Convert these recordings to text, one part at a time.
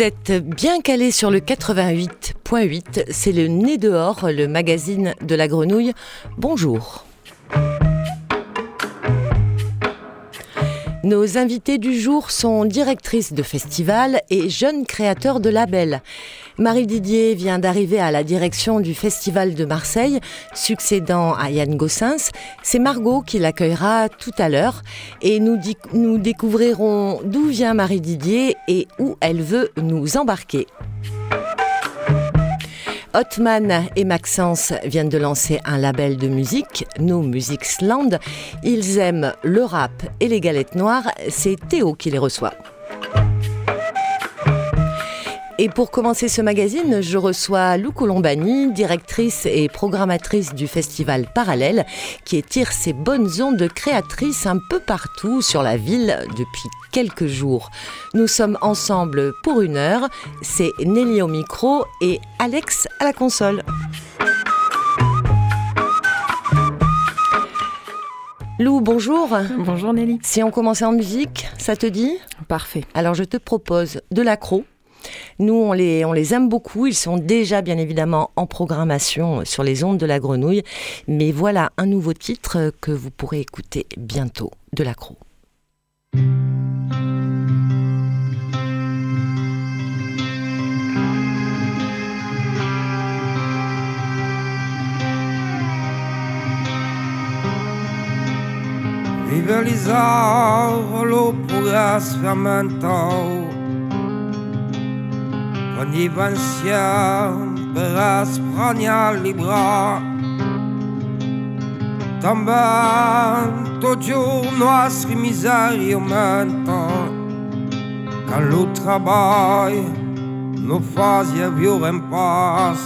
Vous êtes bien calé sur le 88.8, c'est le Nez dehors, le magazine de la grenouille. Bonjour. Nos invités du jour sont directrices de festival et jeunes créateurs de labels. Marie Didier vient d'arriver à la direction du Festival de Marseille, succédant à Yann Gossens. C'est Margot qui l'accueillera tout à l'heure et nous, découvrirons d'où vient Marie Didier et où elle veut nous embarquer. Hotman et Maxence viennent de lancer un label de musique, No Musics Land. Ils aiment le rap et les galettes noires. C'est Théo qui les reçoit. Et pour commencer ce magazine, je reçois Lou Colombani, directrice et programmatrice du festival Parallèle, qui étire ses bonnes ondes de créatrice un peu partout sur la ville depuis quelques jours. Nous sommes ensemble pour une heure. C'est Nelly au micro et Alex à la console. Lou, bonjour. Bonjour Nelly. Si on commençait en musique, ça te dit? Parfait. Alors je te propose de l'accro nous, on les, on les aime beaucoup. Ils sont déjà, bien évidemment, en programmation sur les ondes de la grenouille. Mais voilà un nouveau titre que vous pourrez écouter bientôt de l'accro. Vive ogni pensiero per spragnare i bras Também giorno nostre miséria aumenta Quand o trabalho não fazia più in paz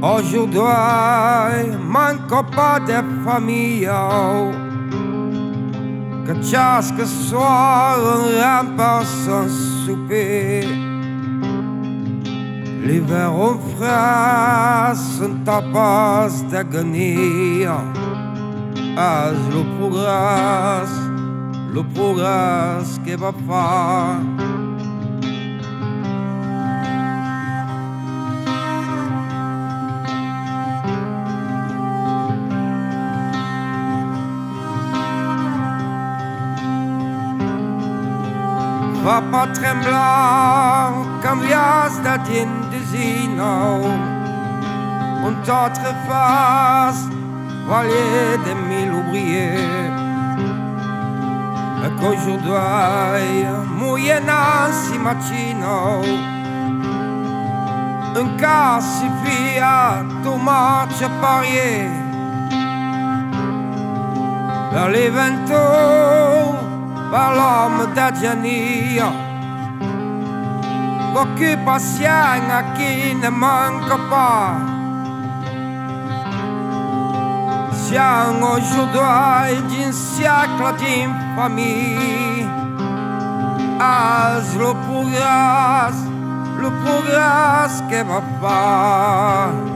Aujourd'hui manco pas de famille Que chaque soir on remplace son souper Les verres frais sont à base d'agonie. As le progrès, le progrès qui va faire. Va pas tremblant, cambias da din casino Un autre face Valier des mille ouvriers Et qu'aujourd'hui Moyennant si mattino Un cas suffit à tout match parier. Vers les ventaux Par l'homme d'Adjania occupation à qui ne manque pas. Siamo aujourd'hui d'un siècle d'infamie. As le progrès, le progrès que va faire.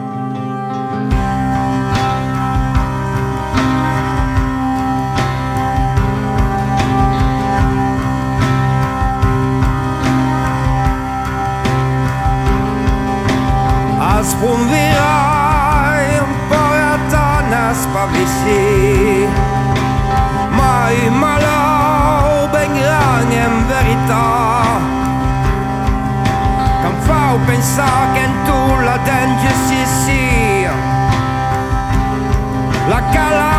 Sfonderai un po' a donna spavessi mai malau ben grande in verità che fa pensare che tu la danger si sia la calamoa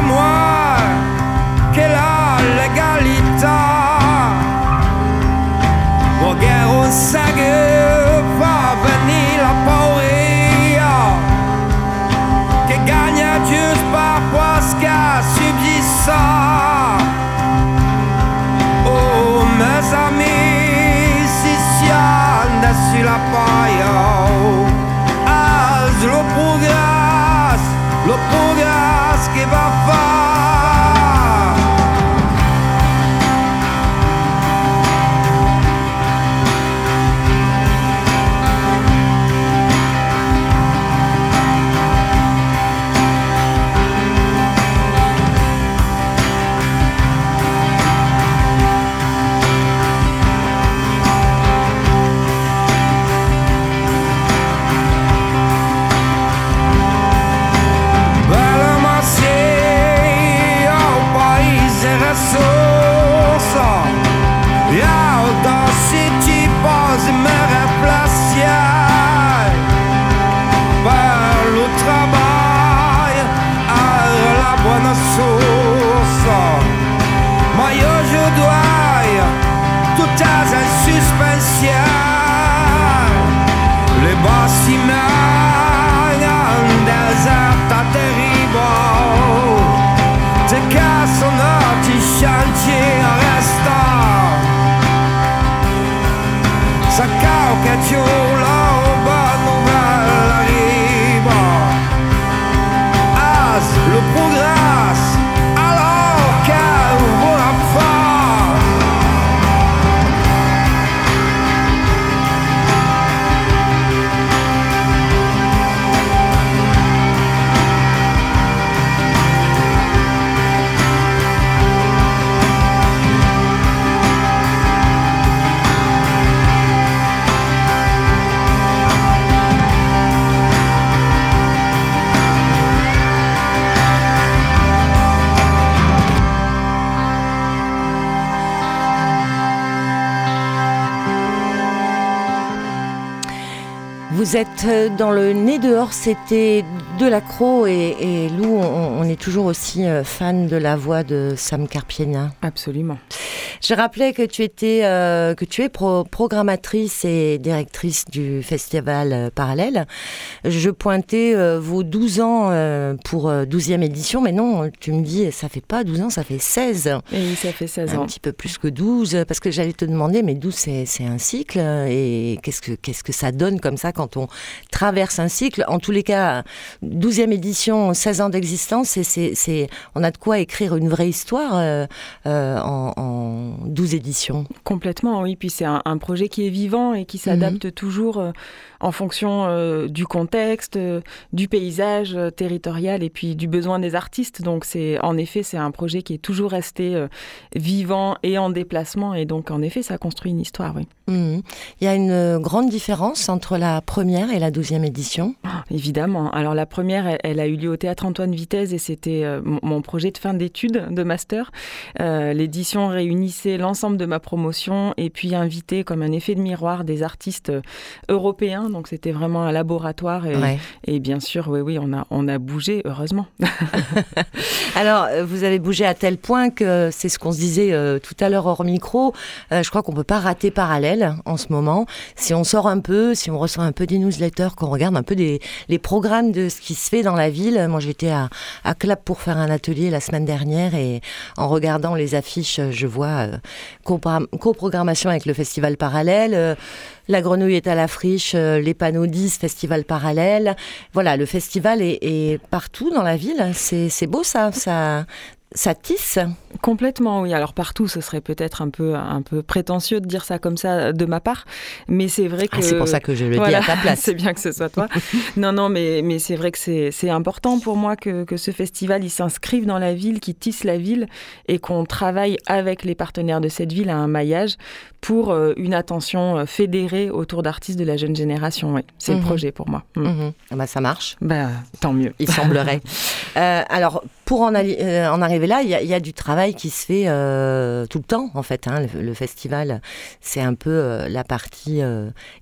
Vous êtes dans le nez dehors, c'était de l'accro et, et Lou, on, est toujours aussi euh, fan de la voix de Sam Carpiena. Absolument. Je rappelais que tu étais, euh, que tu es pro- programmatrice et directrice du festival euh, Parallèle. Je pointais euh, vos 12 ans euh, pour euh, 12e édition, mais non, tu me dis, ça fait pas 12 ans, ça fait 16. Et ça fait 16 Un ans. petit peu plus que 12, parce que j'allais te demander, mais 12 c'est, un cycle, et qu'est-ce que, qu'est-ce que ça donne comme ça quand on traverse un cycle? En tous les cas, 12e édition, 16 ans d'existence, c'est, c'est, on a de quoi écrire une vraie histoire euh, euh, en, en 12 éditions. Complètement, oui. Puis c'est un, un projet qui est vivant et qui s'adapte toujours euh, en fonction euh, du contexte, euh, du paysage euh, territorial et puis du besoin des artistes. Donc c'est en effet c'est un projet qui est toujours resté vivant et en déplacement et donc en effet ça construit une histoire, oui. Mhm. Il y a une grande différence entre la première et la 12e édition? Évidemment. Alors la première, elle, elle a eu lieu au théâtre Antoine Vitesse et c'était mon, projet de fin d'études de master. L'édition réunissait l'ensemble de ma promotion et puis invitait comme un effet de miroir des artistes européens. Donc c'était vraiment un laboratoire et, Ouais. et bien sûr, oui, oui, on a, on a bougé heureusement. Alors, euh, vous avez bougé à tel point que c'est ce qu'on se disait euh, tout à l'heure hors micro. euh, je crois qu'on peut pas rater parallèle en ce moment. Si on sort un peu, si on reçoit un peu des newsletters, qu'on regarde un peu des, les programmes de ce qui se fait dans la ville. Moi, j'étais à, à Clap pour faire un atelier la semaine dernière et en regardant les affiches, je vois euh, coprogrammation avec le festival parallèle. La grenouille est à la friche, euh, les panneaux 10, festival parallèle. Voilà, le festival est, partout dans la ville. C'est beau ça, ça tisse. Complètement, oui. Alors partout, ce serait peut-être un peu, un peu prétentieux de dire ça comme ça de ma part, mais c'est vrai que Ah, c'est pour ça que je le Voilà, dis à ta place. c'est bien que ce soit toi. non, non, mais, mais c'est vrai que c'est important pour moi que, que ce festival il s'inscrive dans la ville, qu'il tisse la ville et qu'on travaille avec les partenaires de cette ville à un maillage pour euh, une attention euh, fédérée autour d'artistes de la jeune génération. C'est Mhm. le projet pour moi. Mm. Mhm. Ah bah, ça marche. Bah, tant mieux. Il semblerait. Euh, alors, pour en, euh, en arriver là, il y, a- il y a du travail qui se fait euh, tout le temps, en fait. hein. Le, le festival, c'est un peu euh, la partie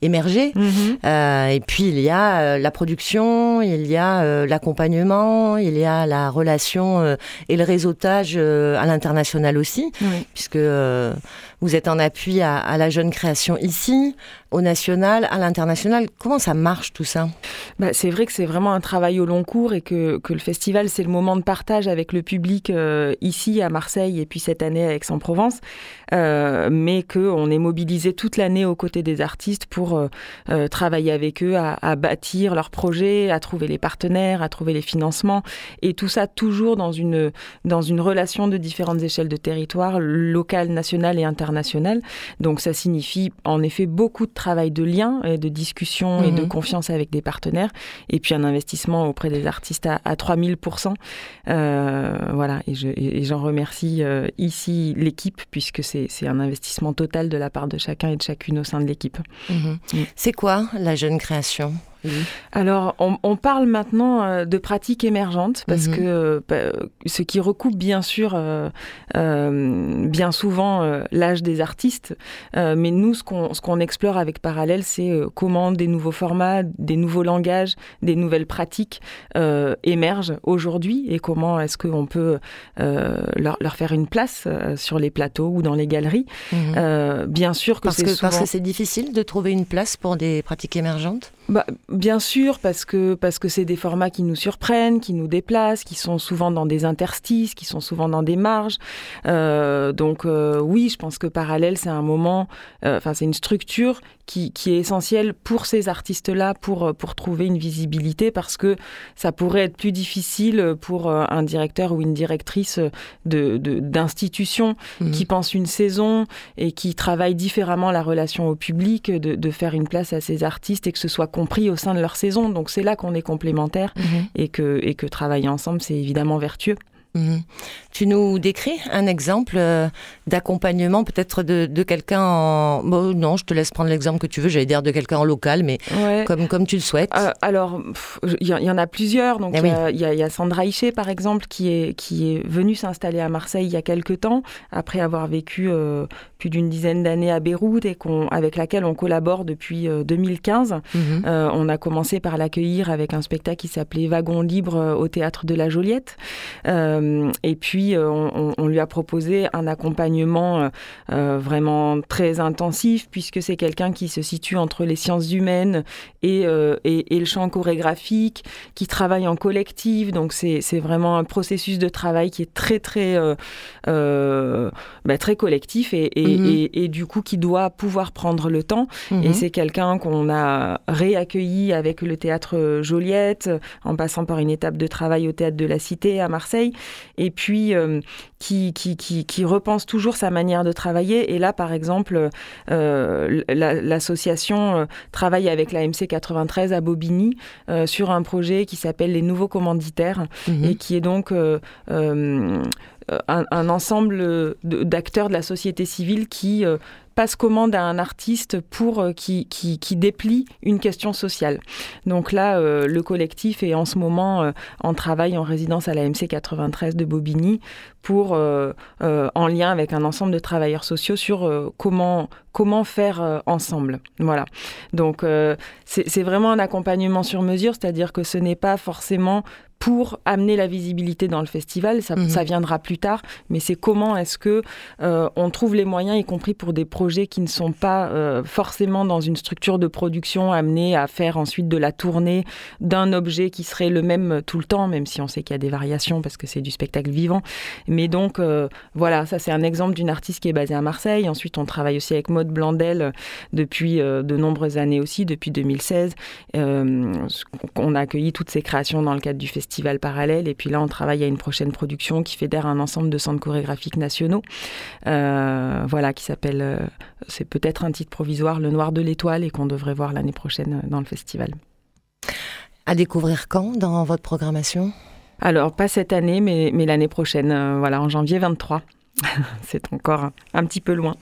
émergée. Mhm. Euh, et puis, il y a la production, il y a l'accompagnement, il y a la relation et le réseautage à l'international aussi, Oui. puisque vous êtes en appui à, à la jeune création ici, au national, à l'international. Comment ça marche tout ça? Bah, c'est vrai que c'est vraiment un travail au long cours et que, que le festival, c'est le moment de partage avec le public euh, ici à Marseille et puis cette année à Aix-en-Provence, euh, mais qu'on est mobilisé toute l'année aux côtés des artistes pour euh, travailler avec eux, à, à bâtir leurs projets, à trouver les partenaires, à trouver les financements, et tout ça toujours dans une, dans une relation de différentes échelles de territoire, locale, nationale et internationale. Donc ça signifie en effet beaucoup de travail de lien et de discussion et de Mhm. confiance avec des partenaires et puis un investissement auprès des artistes à, à 3000%. Euh, voilà, et, je, et et j'en remercie euh, ici l'équipe puisque c'est c'est un investissement total de la part de chacun et de chacune au sein de l'équipe. Mhm. Mm. C'est quoi la jeune création? Alors, on, on parle maintenant euh, de pratiques émergentes parce Mhm. que euh, bah, ce qui recoupe bien sûr euh, euh, bien souvent euh, l'âge des artistes, mais nous, ce qu'on explore avec Parallèle, c'est comment des nouveaux formats, des nouveaux langages, des nouvelles pratiques émergent aujourd'hui et comment est-ce qu'on peut leur, leur faire une place sur les plateaux ou dans les galeries. Mhm. Bien sûr que c'est souvent... parce que c'est difficile de trouver une place pour des pratiques émergentes? Bah, bien sûr, parce que parce que c'est des formats qui nous surprennent, qui nous déplacent, qui sont souvent dans des interstices, qui sont souvent dans des marges. Euh, donc euh, oui, je pense que parallèle, c'est un moment, euh, enfin c'est une structure qui, qui est essentielle pour ces artistes-là, pour pour trouver une visibilité, parce que ça pourrait être plus difficile pour un directeur ou une directrice de d'institution Mhm. qui pense une saison et qui travaille différemment la relation au public, de, de faire une place à ces artistes et que ce soit compris au sein de leur saison. Donc c'est là qu'on est complémentaires Mhm. et que, et que travailler ensemble, c'est évidemment vertueux. Mhm. Tu nous décris un exemple euh, d'accompagnement peut-être de, quelqu'un en... non, je te laisse prendre l'exemple que tu veux, j'allais dire de quelqu'un en local, mais comme, comme tu le souhaites. Euh, alors, il y, en a plusieurs. Donc, eh il y, a Sandra Hichet, par exemple, qui est, qui est venue s'installer à Marseille il y a quelques temps, après avoir vécu euh, plus d'une dizaine d'années à Beyrouth et avec laquelle on collabore depuis 2015. Mhm. on a commencé par l'accueillir avec un spectacle qui s'appelait Wagon libre au théâtre de la Joliette. Euh, et puis, euh, on, lui a proposé un accompagnement euh, vraiment très intensif, puisque c'est quelqu'un qui se situe entre les sciences humaines et, et, le champ chorégraphique, qui travaille en collectif. Donc, c'est vraiment un processus de travail qui est très, très, bah, très collectif et, mm-hmm. et, du coup, qui doit pouvoir prendre le temps. Et mm-hmm. c'est quelqu'un qu'on a réaccueilli avec le théâtre Joliette, en passant par une étape de travail au théâtre de la Cité à Marseille et puis euh, qui, qui, qui, repense toujours sa manière de travailler. Et là, par exemple, euh, l'association euh, travaille avec la MC 93 à Bobigny sur un projet qui s'appelle Les Nouveaux Commanditaires mhm. et qui est donc un, un, ensemble d'acteurs de la société civile qui passe commande à un artiste pour euh, qui, déplie une question sociale. Donc là, euh, le collectif est en ce moment euh, en travail en résidence à la MC 93 de Bobigny pour, en lien avec un ensemble de travailleurs sociaux sur comment, comment faire ensemble. Voilà. Donc c'est vraiment un accompagnement sur mesure, c'est-à-dire que ce n'est pas forcément pour amener la visibilité dans le festival. Ça, mhm. ça viendra plus tard, mais c'est comment est-ce que euh, on trouve les moyens, y compris pour des projets qui ne sont pas euh, forcément dans une structure de production amenée à faire ensuite de la tournée d'un objet qui serait le même tout le temps, même si on sait qu'il y a des variations parce que c'est du spectacle vivant. Mais donc euh, voilà, ça c'est un exemple d'une artiste qui est basée à Marseille. Ensuite, on travaille aussi avec Maude Blandel depuis de nombreuses années aussi, depuis 2016. on a accueilli toutes ces créations dans le cadre du festival festival parallèle. Et puis là, on travaille à une prochaine production qui fédère un ensemble de centres chorégraphiques nationaux. Euh, voilà, qui s'appelle, euh, c'est peut-être un titre provisoire, Le Noir de l'Étoile, et qu'on devrait voir l'année prochaine dans le festival. À découvrir quand dans votre programmation? Alors, pas cette année, mais, mais l'année prochaine, euh, voilà, en janvier 23. c'est encore un petit peu loin.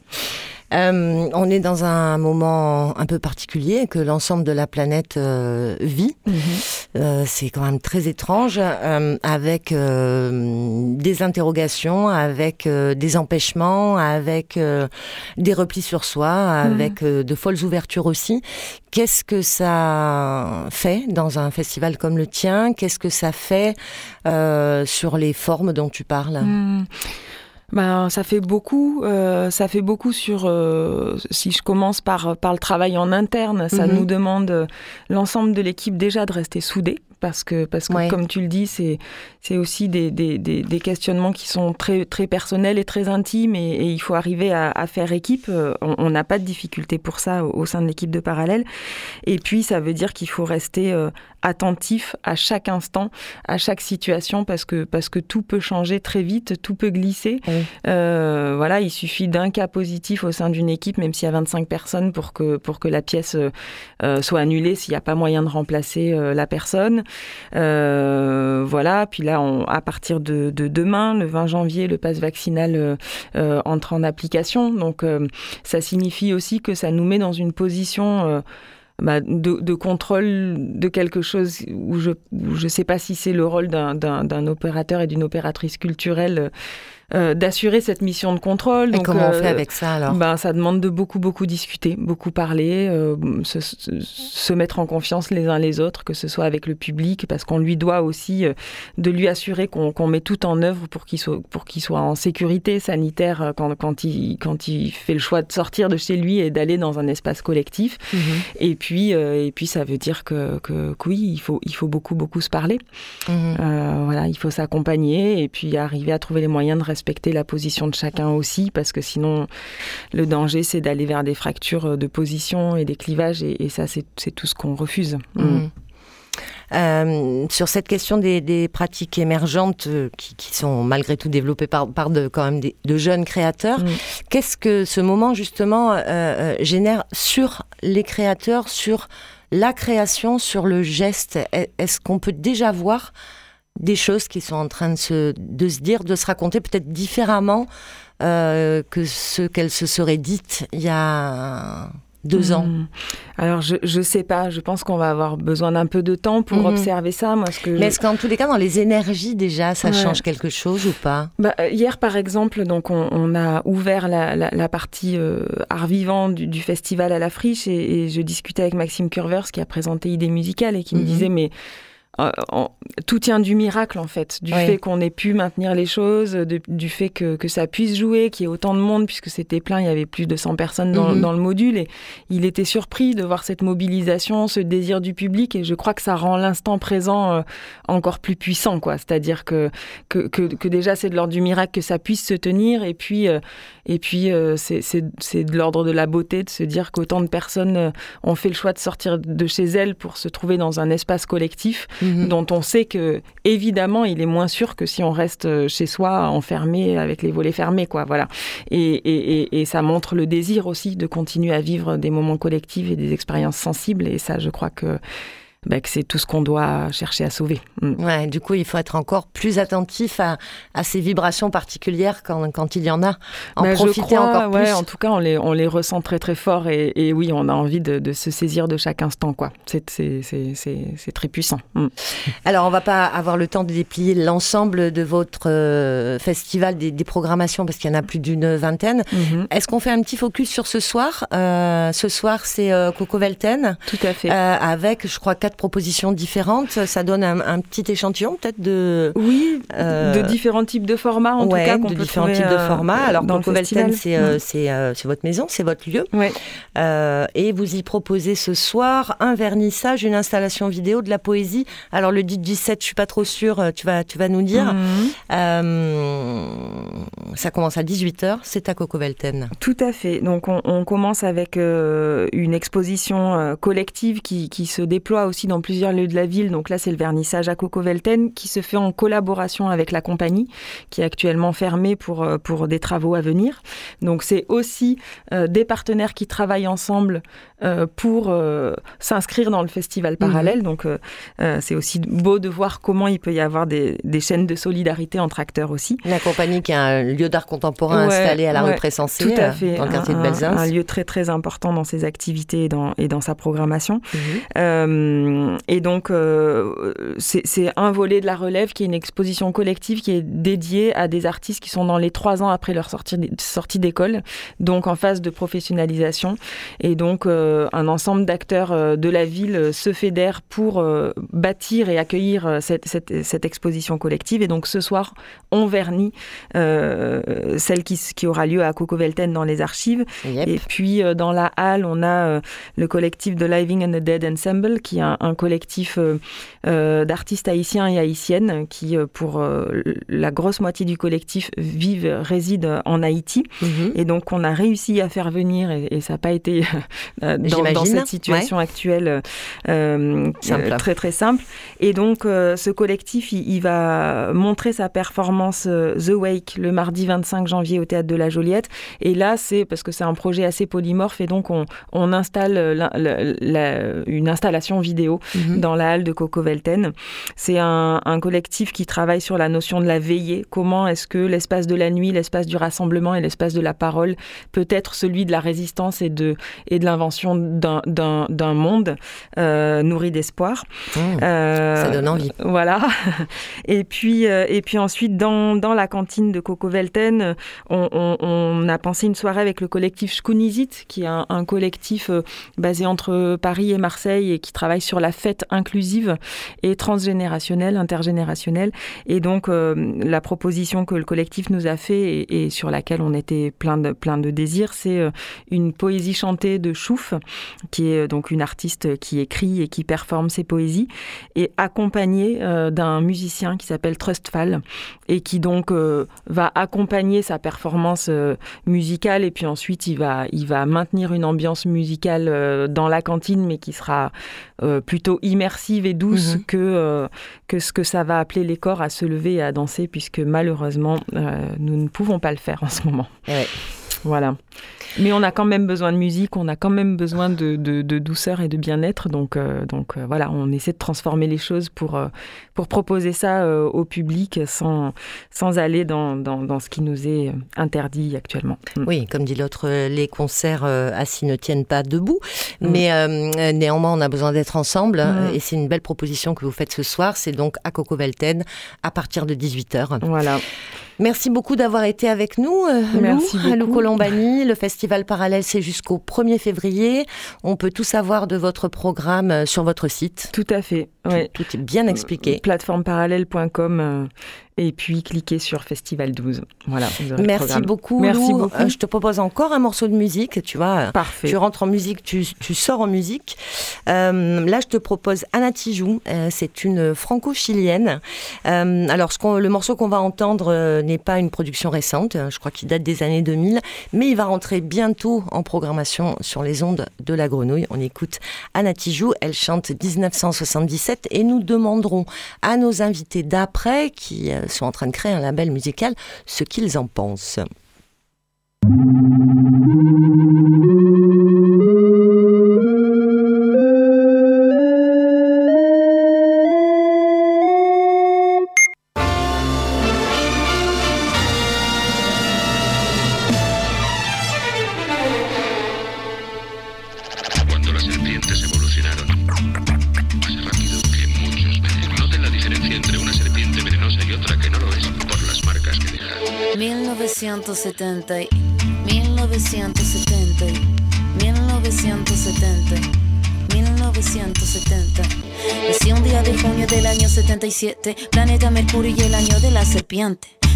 Euh, on est dans un moment un peu particulier que l'ensemble de la planète euh, vit. Mhm. Euh, c'est quand même très étrange, avec des interrogations, avec des empêchements, avec des replis sur soi, avec mhm. de folles ouvertures aussi. Qu'est-ce que ça fait dans un festival comme le tien? Qu'est-ce que ça fait sur les formes dont tu parles? Mhm. Ben, ça fait beaucoup. Euh, ça fait beaucoup sur. Euh, si je commence par par le travail en interne, ça mhm. nous demande euh, l'ensemble de l'équipe déjà de rester soudés parce que, parce que comme tu le dis, c'est, c'est aussi des, des, des, questionnements qui sont très, très personnels et très intimes et, il faut arriver à, à faire équipe. Euh, on n'a pas de difficulté pour ça au, sein de l'équipe de parallèle. Et puis, ça veut dire qu'il faut rester euh, attentif à chaque instant, à chaque situation parce que, parce que tout peut changer très vite, tout peut glisser. Euh, voilà, il suffit d'un cas positif au sein d'une équipe, même s'il y a 25 personnes, pour que, pour que la pièce soit annulée s'il n'y a pas moyen de remplacer la personne. Euh, voilà, puis là, à partir de, demain, le 20 janvier, le pass vaccinal euh, euh, entre en application. Donc, ça signifie aussi que ça nous met dans une position... Bah, de, contrôle de quelque chose où je ne sais pas si c'est le rôle d'un opérateur et d'une opératrice culturelle euh, d'assurer cette mission de contrôle. Et comment on fait euh, avec ça alors? ben, Ça demande de beaucoup, beaucoup discuter, beaucoup parler, euh, se, mettre en confiance les uns les autres, que ce soit avec le public, parce qu'on lui doit aussi de lui assurer qu'on met tout en œuvre pour qu'il soit, pour qu'il soit en sécurité sanitaire quand, quand, il, quand il fait le choix de sortir de chez lui et d'aller dans un espace collectif. Mhm. Et, puis, et puis, ça veut dire que, que, oui, il faut, il faut beaucoup, beaucoup se parler. Mhm. voilà, il faut s'accompagner et puis arriver à trouver les moyens de rester respecter la position de chacun aussi, parce que sinon, le danger, c'est d'aller vers des fractures de position et des clivages, et, ça, c'est tout ce qu'on refuse. Mm. Mm. Euh, sur cette question des, pratiques émergentes euh, qui, sont malgré tout développées par, par de, quand même de jeunes créateurs, mm. qu'est-ce que ce moment justement euh, génère sur les créateurs, sur la création, sur le geste? Est-ce qu'on peut déjà voir des choses qui sont en train de se, de se dire, de se raconter peut-être différemment euh, que ce qu'elles se seraient dites il y a deux ans hmm. Alors, je ne sais pas. Je pense qu'on va avoir besoin d'un peu de temps pour hmm. observer ça. Moi, ce que Mais est-ce qu'en tous les cas, dans les énergies, déjà, ça change quelque chose ou pas? Bah, euh, Hier, par exemple, donc on, a ouvert la, partie euh, art vivant du, festival à la friche et, je discutais avec Maxime Curvers qui a présenté Idées musicales et qui me mhm. disait, mais euh, tout tient du miracle en fait, du fait qu'on ait pu maintenir les choses, du fait que, que ça puisse jouer, qu'il y ait autant de monde, puisque c'était plein, il y avait plus de 100 personnes dans, mhm. dans, le module, et il était surpris de voir cette mobilisation, ce désir du public, et je crois que ça rend l'instant présent euh, encore plus puissant, quoi. C'est-à-dire que, que, que, déjà c'est de l'ordre du miracle que ça puisse se tenir, et puis, euh, et puis c'est de l'ordre de la beauté de se dire qu'autant de personnes ont fait le choix de sortir de chez elles pour se trouver dans un espace collectif. Mhm. dont on sait que évidemment il est moins sûr que si on reste euh, chez soi enfermé avec les volets fermés, quoi. Voilà. Et, et ça montre le désir aussi de continuer à vivre des moments collectifs et des expériences sensibles. Et ça, je crois que bah, que c'est tout ce qu'on doit chercher à sauver. Mm. Ouais, du coup, il faut être encore plus attentif à, à ces vibrations particulières quand, quand, il y en a. En bah, profiter encore plus. en tout cas, on les, on les ressent très très fort et, et oui, on a envie de, de, se saisir de chaque instant. quoi. C'est très puissant. Mm. Alors, on va pas avoir le temps de déplier l'ensemble de votre euh, festival, des, des, programmations, parce qu'il y en a plus d'une vingtaine. Mm-hmm. Est-ce qu'on fait un petit focus sur ce soir? Euh, Ce soir, c'est euh, Coco Velten. Tout à fait. avec, je crois, quatre propositions différentes. Ça donne un, petit échantillon peut-être de... Oui, euh, de différents types de formats en tout cas. de différents types de euh, formats. Alors dans euh, c'est votre maison, c'est votre lieu. Ouais. et vous y proposez ce soir un vernissage, une installation vidéo de la poésie. Alors le 17, je suis pas trop sûre, tu vas, tu vas nous dire. Mhm. ça commence à 18h, c'est à Velten. Tout à fait. Donc on, commence avec une exposition collective qui, qui se déploie aussi dans plusieurs lieux de la ville. Donc là, c'est le vernissage à Coco-Velten qui se fait en collaboration avec la compagnie qui est actuellement fermée pour, euh, pour des travaux à venir. Donc c'est aussi euh, des partenaires qui travaillent ensemble euh, pour s'inscrire dans le festival mhm. parallèle. Donc c'est aussi beau de voir comment il peut y avoir des, des, chaînes de solidarité entre acteurs aussi. La compagnie qui a un lieu d'art contemporain installé à la rue Pressensé, tout à fait, dans le quartier de Belzins. Un, lieu très très important dans ses activités et dans, et dans sa programmation. Mhm. Et donc c'est un volet de la relève qui est une exposition collective qui est dédiée à des artistes qui sont dans les trois ans après leur sortie d'école, donc en phase de professionnalisation. Et donc euh, un ensemble d'acteurs euh, de la ville se fédèrent pour euh, bâtir et accueillir cette, cette, cette, exposition collective. Et donc ce soir, on vernit celle qui, qui, aura lieu à Coco Velten dans les archives. Et puis dans la halle, on a le collectif de Living and the Dead Ensemble, qui est un, un collectif d'artistes haïtiens et haïtiennes qui, euh, pour euh, la grosse moitié du collectif, vivent, résident en Haïti. Mhm. Et donc, on a réussi à faire venir, et, ça n'a pas été euh, dans, cette situation actuelle très très simple. Et donc, ce collectif, il, va montrer sa performance The Wake le mardi 25 janvier au théâtre de la Joliette. Et là, c'est parce que c'est un projet assez polymorphe, et donc on, on installe une installation vidéo mhm. dans la halle de Coco Velten. C'est un, un collectif qui travaille sur la notion de la veillée. Comment est-ce que l'espace de la nuit, l'espace du rassemblement et l'espace de la parole peut être celui de la résistance et de, et de l'invention d'un monde euh, nourri d'espoir. Mmh. Euh, ça donne envie. Voilà. Et puis, euh, et puis ensuite, dans, dans la cantine de Coco Velten, on, on, a pensé une soirée avec le collectif Shkunizit, qui est un, un collectif basé entre Paris et Marseille et qui travaille sur la fête inclusive et transgénérationnelle, intergénérationnelle. Et donc, euh, la proposition que le collectif nous a fait et, sur laquelle on était plein de, plein de désirs, c'est euh, une poésie chantée de Chouf, qui est euh, donc une artiste qui écrit et qui performe ses poésies, et accompagnée d'un musicien qui s'appelle Trustfall, et qui donc va accompagner sa performance musicale, et puis ensuite il va, il va maintenir une ambiance musicale dans la cantine, mais qui sera plutôt immersive et douce mhm. que, que ce que ça va appeler les corps à se lever et à danser, puisque malheureusement, euh, nous ne pouvons pas le faire en ce moment. Eh voilà. Mais on a quand même besoin de musique, on a quand même besoin de, de, douceur et de bien-être. Donc, euh, donc euh, voilà, on essaie de transformer les choses pour, euh, pour proposer ça au public sans, sans aller dans, dans, dans, ce qui nous est interdit actuellement. Mm. Oui, comme dit l'autre, les concerts assis ne tiennent pas debout. Mm. Mais néanmoins, on a besoin d'être ensemble. Mm. Et c'est une belle proposition que vous faites ce soir. C'est donc à Coco Velten à partir de 18h. Voilà. Merci beaucoup d'avoir été avec nous, Merci Lou, à Lou Colombani. Le festival parallèle, c'est jusqu'au 1er février. On peut tout savoir de votre programme euh, sur votre site. Tout à fait. Tout, est bien expliqué. Plateformeparallèle.com et puis cliquez sur Festival 12. Voilà. Merci beaucoup. Merci beaucoup. Euh, je te propose encore un morceau de musique. Tu vois, Parfait. tu rentres en musique, tu, sors en musique. Euh, là, je te propose Anna Tijoux. Euh, c'est une franco-chilienne. alors, ce le morceau qu'on va entendre n'est pas une production récente. Je crois qu'il date des années 2000, mais il va rentrer bientôt en programmation sur les ondes de la Grenouille. On écoute Anna Tijoux. Elle chante 1977 et nous demanderons à nos invités d'après qui sont en train de créer un label musical, ce qu'ils en pensent. Y 1970 1970 1970 Nací un día de junio del año 77 Planeta Mercurio y el año de la serpiente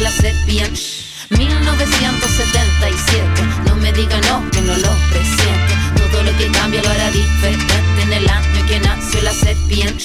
la serpiente. 1977, no me diga no, que no lo presiento. Todo lo que cambia lo hará diferente en el año que nació la serpiente.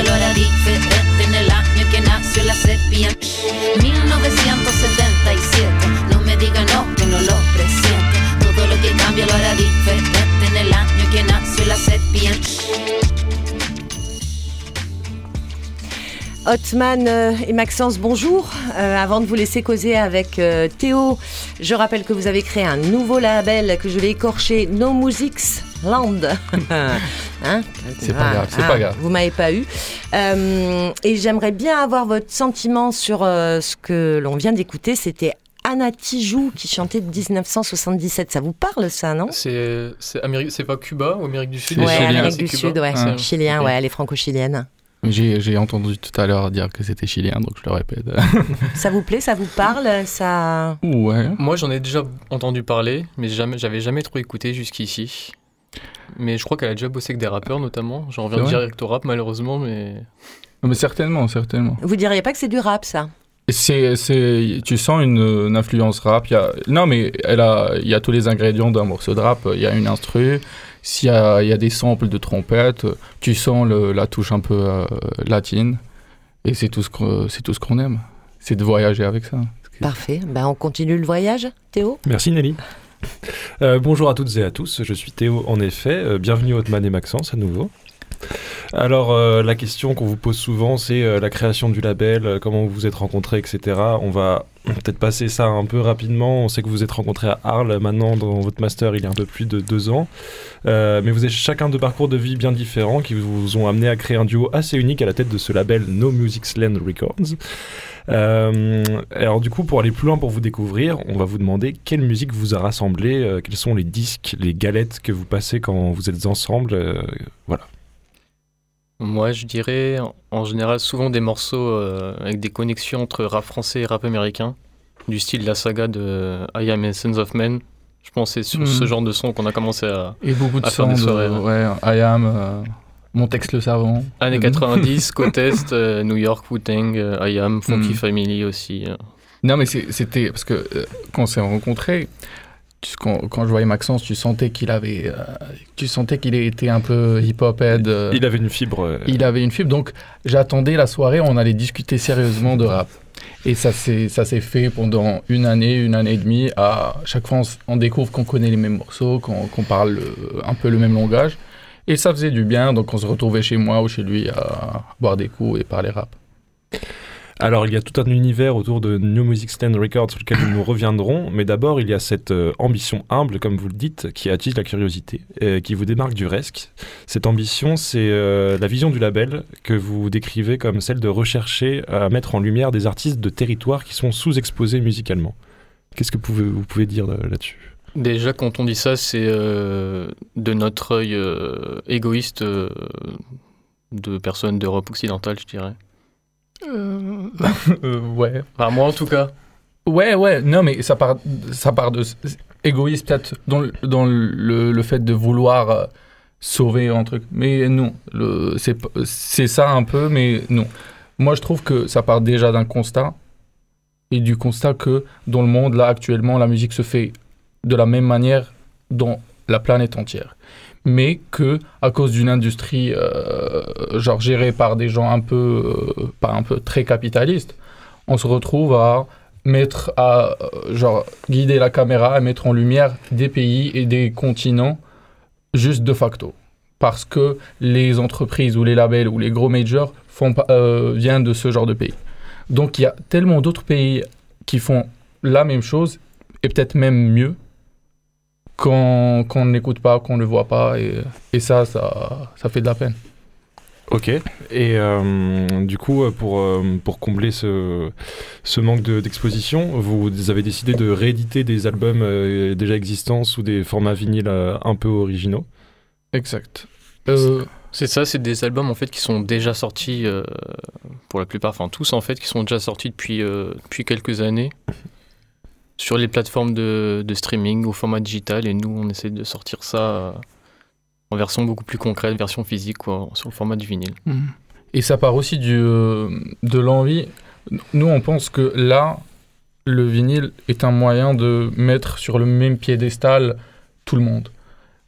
cambia lo hará diferente en el año que nació la serpiente. 1977, no me diga no, que no lo presiento. Todo lo que cambia lo hará diferente en el año que nació la serpiente. Hotman euh, et Maxence, bonjour. Euh, avant de vous laisser causer avec euh, Théo, je rappelle que vous avez créé un nouveau label que je vais écorcher, No Musics Land. hein c'est pas grave, c'est pas ah, grave. Vous m'avez pas eu. Euh, et j'aimerais bien avoir votre sentiment sur euh, ce que l'on vient d'écouter. C'était Anna Tijoux qui chantait de 1977. Ça vous parle ça, non? C'est c'est pas Cuba ou Amérique du Sud? Ouais, Amérique du Sud, ouais. Ah. Chilien, ouais, elle est franco-chilienne. J'ai entendu tout à l'heure dire que c'était chilien, donc je le répète. ça vous plaît Ça vous parle ça... Ouais. Moi, j'en ai déjà entendu parler, mais jamais, j'avais jamais trop écouté jusqu'ici. Mais je crois qu'elle a déjà bossé avec des rappeurs, notamment. J'en reviens direct au rap, malheureusement, mais... mais certainement, certainement. Vous diriez pas que c'est du rap, ça? C'est, c'est, tu sens une, influence rap. Y a, non, mais elle a, il y a tous les ingrédients d'un morceau de rap. Il y a une instru, s'il y a, y a, des samples de trompette, tu sens le, la touche un peu euh, latine. Et c'est tout, ce c'est tout ce qu'on aime. C'est de voyager avec ça. Parfait. Ben, on continue le voyage, Théo? Merci Nelly. Euh, bonjour à toutes et à tous, je suis Théo en effet. Euh, bienvenue Otman et Maxence à nouveau. Alors, euh, la question qu'on vous pose souvent, c'est euh, la création du label, euh, comment vous vous êtes rencontrés, etc. On va peut-être passer ça un peu rapidement. On sait que vous êtes rencontrés à Arles maintenant dans votre master il y a un peu plus de deux ans. mais vous êtes chacun de parcours de vie bien différents qui vous ont amené à créer un duo assez unique à la tête de ce label No Music's Land Records. alors du coup, pour aller plus loin pour vous découvrir, on va vous demander quelle musique vous a rassemblé, quels sont les disques, les galettes que vous passez quand vous êtes ensemble. voilà. Moi, je dirais en général souvent des morceaux euh, avec des connexions entre rap français et rap américain, du style la saga de I Am Essence of Men. Je pense que c'est sur ce mhm. genre de son qu'on a commencé à, et beaucoup de faire des soirées. ouais, I Am, euh, Mon texte le savant. Années 90, Côte Est, euh, New York, Wu-Tang, I Am, Funky mhm. Family aussi. Non, mais c'était parce que quand on s'est rencontrés, quand, quand, je voyais Maxence, tu sentais qu'il avait, euh, tu sentais qu'il était un peu hip-hop-head. Euh. il avait une fibre. Euh. Il avait une fibre, donc j'attendais la soirée on allait discuter sérieusement de rap. Et ça s'est, ça s'est fait pendant une année, une année et demie. À chaque fois, on, découvre qu'on connaît les mêmes morceaux, qu'on, qu'on parle un peu le même langage. Et ça faisait du bien, donc on se retrouvait chez moi ou chez lui à boire des coups et parler rap. Alors, il y a tout un univers autour de New Music Stand Records sur lequel nous reviendrons, mais d'abord, il y a cette euh, ambition humble, comme vous le dites, qui attise la curiosité, et qui vous démarque du reste. Cette ambition, c'est euh, la vision du label que vous décrivez comme celle de rechercher à mettre en lumière des artistes de territoire qui sont sous-exposés musicalement. Qu'est-ce que vous pouvez, dire euh, là-dessus? Déjà, quand on dit ça, c'est de notre œil égoïste de personnes d'Europe occidentale, je dirais. Euh, euh... ouais. Enfin, moi en tout cas. Ouais, ouais, non, mais ça part, ça part de égoïste peut-être dans, le, dans le, le, fait de vouloir euh, sauver un truc. Mais non, c'est ça un peu, mais non. Moi, je trouve que ça part déjà d'un constat et du constat que dans le monde, là, actuellement, la musique se fait de la même manière dans la planète entière mais que à cause d'une industrie euh, genre gérée par des gens un peu euh, pas un peu très capitalistes, on se retrouve à mettre à euh, genre guider la caméra et mettre en lumière des pays et des continents juste de facto parce que les entreprises ou les labels ou les gros majors viennent de ce genre de pays. Donc il y a tellement d'autres pays qui font la même chose et peut-être même mieux qu'on ne n'écoute pas, qu'on ne le voit pas. Et, et, ça, ça, ça fait de la peine. Ok. Et euh, du coup, pour, euh, pour combler ce, ce manque d'exposition, vous avez décidé de rééditer des albums euh, déjà existants sous des formats vinyles un peu originaux Exact. C'est ça, c'est des albums en fait qui sont déjà sortis pour la plupart, enfin tous en fait, qui sont déjà sortis depuis, depuis quelques années sur les plateformes de, streaming au format digital et nous on essaie de sortir ça euh, en version beaucoup plus concrète, version physique quoi, sur le format du vinyle. Mhm. Et ça part aussi du, euh, de l'envie. Nous on pense que là, le vinyle est un moyen de mettre sur le même piédestal tout le monde.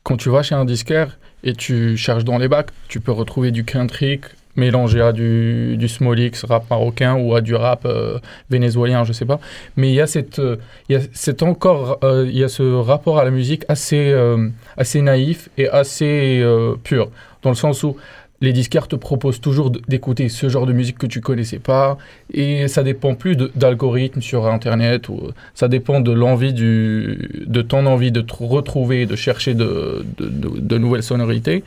Quand tu vas chez un disquaire et tu cherches dans les bacs, tu peux retrouver du country, mélangé à du, du small X rap marocain ou à du rap euh, vénézuélien, je sais pas. Mais il y a cette, euh, il y a cet encore, euh, il y a ce rapport à la musique assez, assez naïf et assez pur, dans le sens où les disquaires te proposent toujours d'écouter ce genre de musique que tu connaissais pas et ça dépend plus d'algorithmes sur internet ou ça dépend de l'envie du de ton envie de retrouver de chercher de, de, de nouvelles sonorités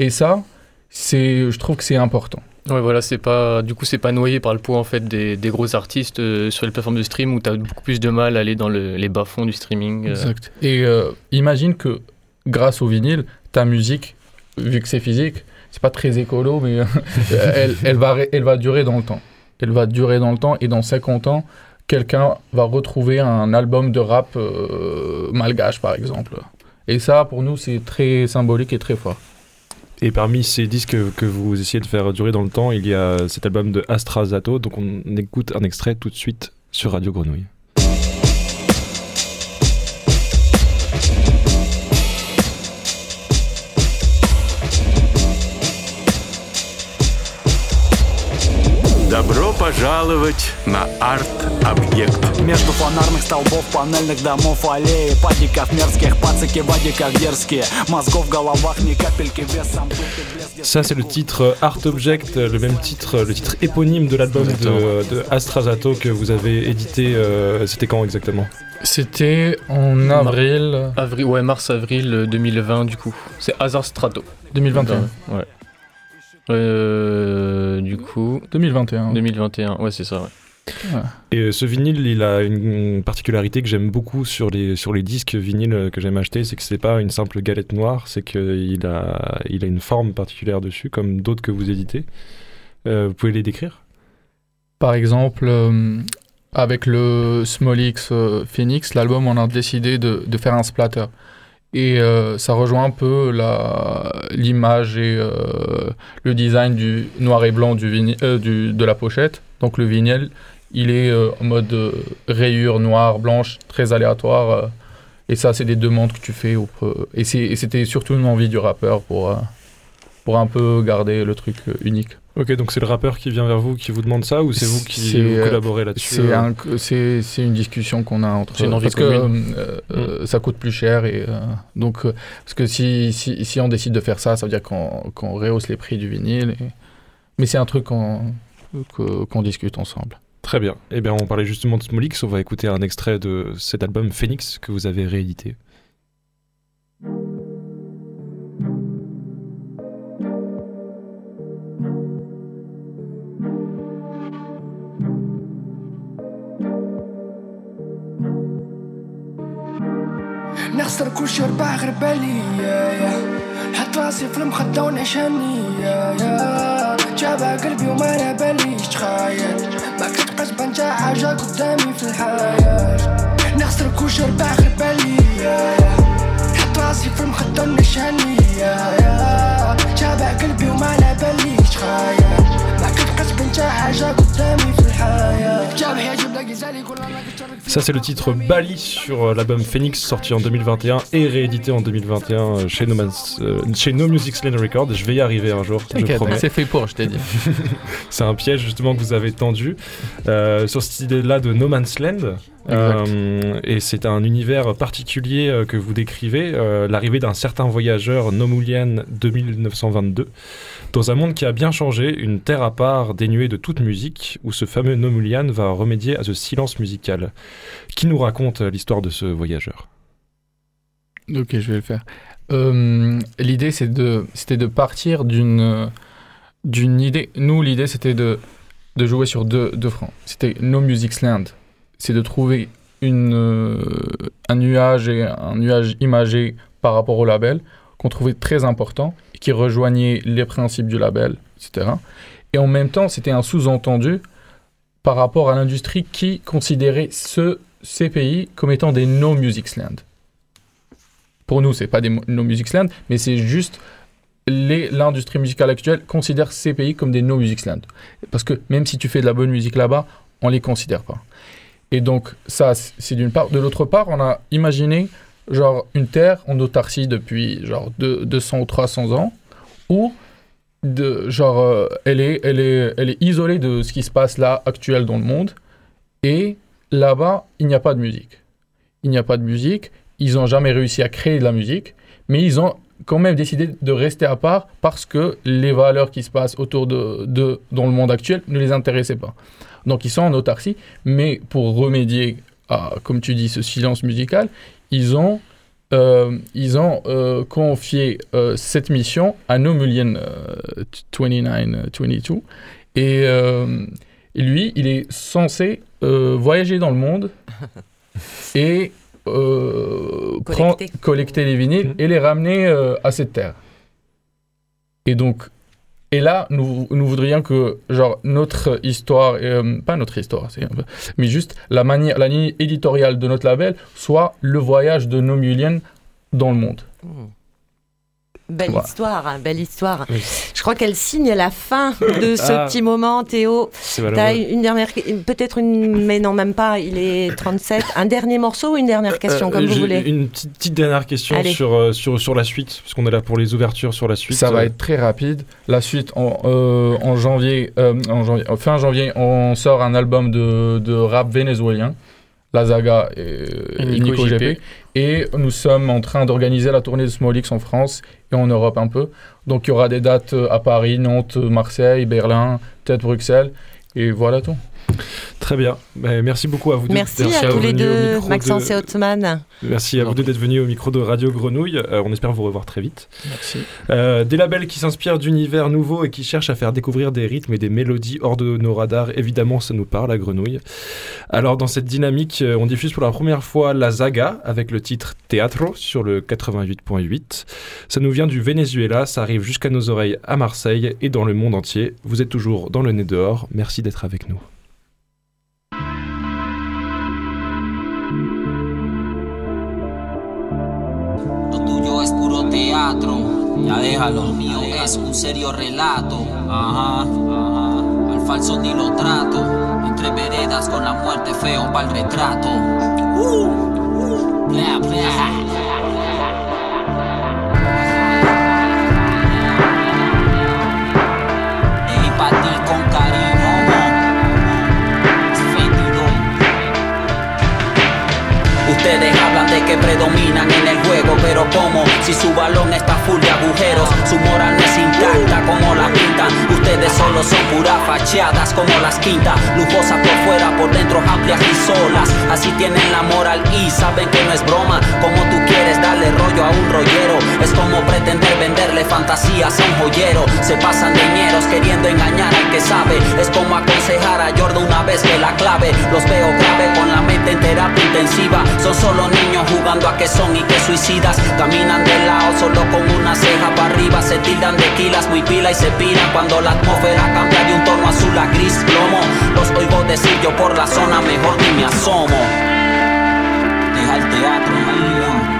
et ça c'est, je trouve que c'est important. Ouais, voilà, c'est pas, du coup, c'est pas noyé par le poids en fait des, des gros artistes euh, sur les plateformes de stream où tu as beaucoup plus de mal à aller dans les bas-fonds du streaming. Euh. Exact. Et euh, imagine que grâce au vinyle, ta musique, vu que c'est physique, c'est pas très écolo, mais elle, elle, va, elle va durer dans le temps. Elle va durer dans le temps et dans 50 ans, quelqu'un va retrouver un album de rap malgache, par exemple. Et ça, pour nous, c'est très symbolique et très fort. Et parmi ces disques que, vous essayez de faire durer dans le temps, il y a cet album de Astra Zato, donc on écoute un extrait tout de suite sur Radio Grenouille. пожаловать на арт-объект. Между фонарных столбов, панельных домов, аллеи Падиков мерзких, пацики, вадиков дерзкие Мозгов в головах, ни капельки весом Ça, c'est le titre Art Object, le même titre, le titre éponyme de l'album de, de Astra Zato que vous avez édité. Euh, C'était quand exactement C'était en avril. Avril, ouais, mars-avril 2020, du coup. C'est Hazard Strato. 2021. Ouais. Euh, du coup. 2021. 2021, ouais, c'est ça, ouais. Et euh, ce vinyle, il a une particularité que j'aime beaucoup sur les, sur les disques vinyles que j'aime acheter, c'est que c'est pas une simple galette noire, c'est qu'il a, il a une forme particulière dessus, comme d'autres que vous éditez. Euh, vous pouvez les décrire? Par exemple, euh, avec le Small X euh, Phoenix, l'album, on a décidé de, de faire un splatter. Et euh, ça rejoint un peu l'image et euh, le design du noir et blanc euh, du- de la pochette. Donc le vinyle, il est en mode rayure noire, blanche, très aléatoire. et ça, c'est des demandes que tu fais. et c'était surtout une envie du rappeur pour, pour un peu garder le truc euh, unique. Ok, donc c'est le rappeur qui vient vers vous, qui vous demande ça, ou c'est vous qui vous euh, collaborez là-dessus C'est euh un- c'est- une discussion qu'on a entre C'est une envie parce que euh, euh, ça coûte plus cher et euh, donc parce que si, si, si on décide de faire ça, ça veut dire qu'on qu'on rehausse les prix du vinyle. et- Mais c'est un truc qu'on qu'on discute ensemble. Très bien. Eh bien, on parlait justement de Smolix, on va écouter un extrait de cet album Phoenix que vous avez réédité. نخسر كل شي ربع غير بالي يا يا حط راسي في المخدة ونعشاني يا جابها قلبي وما على باليش تخايل؟ ما كتبقاش بان تا حاجة قدامي في الحياة. نخسر كل شي ربع غير بالي يا يا حط راسي في المخدة ونعشاني يا جابها قلبي وما على باليش تخايل؟ Ça, c'est le titre Bali sur euh, l'album Phoenix, sorti en 2021 et réédité en 2021 euh, chez No, Man's- euh, chez no Music Land Records. Je vais y arriver un jour, je promets. c'est fait pour, je t'ai dit. C'est un piège justement que vous avez tendu euh, sur cette idée-là de No Man's Land. Euh, et c'est un univers particulier euh, que vous décrivez, euh, l'arrivée d'un certain voyageur Nomulian 2922, dans un monde qui a bien changé, une terre à part dénuée de toute musique, où ce fameux Nomulian va remédier à ce silence musical. Qui nous raconte l'histoire de ce voyageur? Ok, je vais le faire. Euh, l'idée, c'était de partir d'une, d'une idée. Nous, l'idée, c'était de, jouer sur deux, deux fronts. C'était No Music's Land. C'est de trouver une, euh, un nuage et un nuage imagé par rapport au label qu'on trouvait très important qui rejoignait les principes du label, etc. Et en même temps, c'était un sous-entendu par rapport à l'industrie qui considérait ce, ces pays comme étant des No Music's Land pour nous, c'est pas des mo- no music land, mais c'est juste l'industrie musicale actuelle considère ces pays comme des no music land. Parce que même si tu fais de la bonne musique là-bas, on les considère pas. Et donc ça, c'est d'une part. De l'autre part, on a imaginé genre une terre en autarcie depuis genre deux- 200 ou 300 ans, où de, genre euh, elle est, elle est, elle est isolée de ce qui se passe là actuel dans le monde, et là-bas il n'y a pas de musique. Il n'y a pas de musique, ils n'ont jamais réussi à créer de la musique, mais ils ont quand même décidé de rester à part parce que les valeurs qui se passent autour de, de dans le monde actuel ne les intéressaient pas. Donc ils sont en autarcie, mais pour remédier à, comme tu dis, ce silence musical, ils ont, euh, ils ont euh, confié euh, cette mission à Nomulian euh, 2922. Et euh, lui, il est censé euh, voyager dans le monde et euh, prendre- Collecter. collecter les vinyles et les ramener euh, à cette terre. Et donc, Et là, nous, voudrions que, genre, notre histoire, euh, pas notre histoire, mais juste la manière, la ligne éditoriale de notre label soit le voyage de nos dans le monde. Belle Voilà. histoire, hein, belle histoire. Oui. Je crois qu'elle signe la fin de ce Ah. petit moment, Théo. C'est T'as une dernière, peut-être une, mais non, même pas. Il est 37. Un dernier morceau ou une dernière question, Euh, comme vous j'ai voulez. Une petite, petite dernière question Allez. sur, euh, sur, sur la suite, parce qu'on est là pour les ouvertures sur la suite. Ça va Euh, être très rapide. La suite, en, euh, en janvier, euh, en janvier, euh, fin janvier, on sort un album de, de rap vénézuélien, La Zaga et, Nico. GP. Et nous sommes en train d'organiser la tournée de Smolix en France et en Europe un peu. Donc il y aura des dates euh, à Paris, Nantes, Marseille, Berlin, peut-être Bruxelles. Et voilà tout. Très bien. Ben, merci beaucoup à vous deux. Merci d'être à tous les deux, Maxence de- et Othman. Merci à vous deux d'être venus au micro de Radio Grenouille. Euh, on espère vous revoir très vite. Merci. Euh, des labels qui s'inspirent d'univers nouveaux et qui cherchent à faire découvrir des rythmes et des mélodies hors de nos radars, évidemment, ça nous parle à Grenouille. Alors, dans cette dynamique, euh, on diffuse pour la première fois La Zaga avec le titre Teatro sur le 88.8. Ça nous vient du Venezuela, ça arrive jusqu'à nos oreilles à Marseille et dans le monde entier. Vous êtes toujours dans le nez dehors. Merci d'être avec nous. Teatro, ya déjalo. Lo mío es un serio relato. Ajá, ajá. Al falso ni lo trato. Entre veredas con la muerte feo pa'l retrato. Uh, uh, bla, bla. Con cariño. Fétido. Ustedes que predominan en el juego, pero como si su balón está full de agujeros, su moral no es intacta como la pintan. Ustedes solo son puras fachadas como las quintas, lujosas por fuera, por dentro amplias y solas. Así tienen la moral y saben que no es broma. Como tú quieres darle rollo a un rollero, es como pretender venderle fantasías a un joyero. Se pasan de queriendo engañar al Es como aconsejar a Jordan una vez que la clave. Los veo grave con la mente en terapia intensiva. Son solo niños jugando a que son y que suicidas. Caminan de lado solo con una ceja para arriba. Se tildan de quilas muy pila y se piran cuando la atmósfera cambia de un tono azul a gris plomo. Los oigo decir por la zona mejor ni me asomo. Deja el teatro.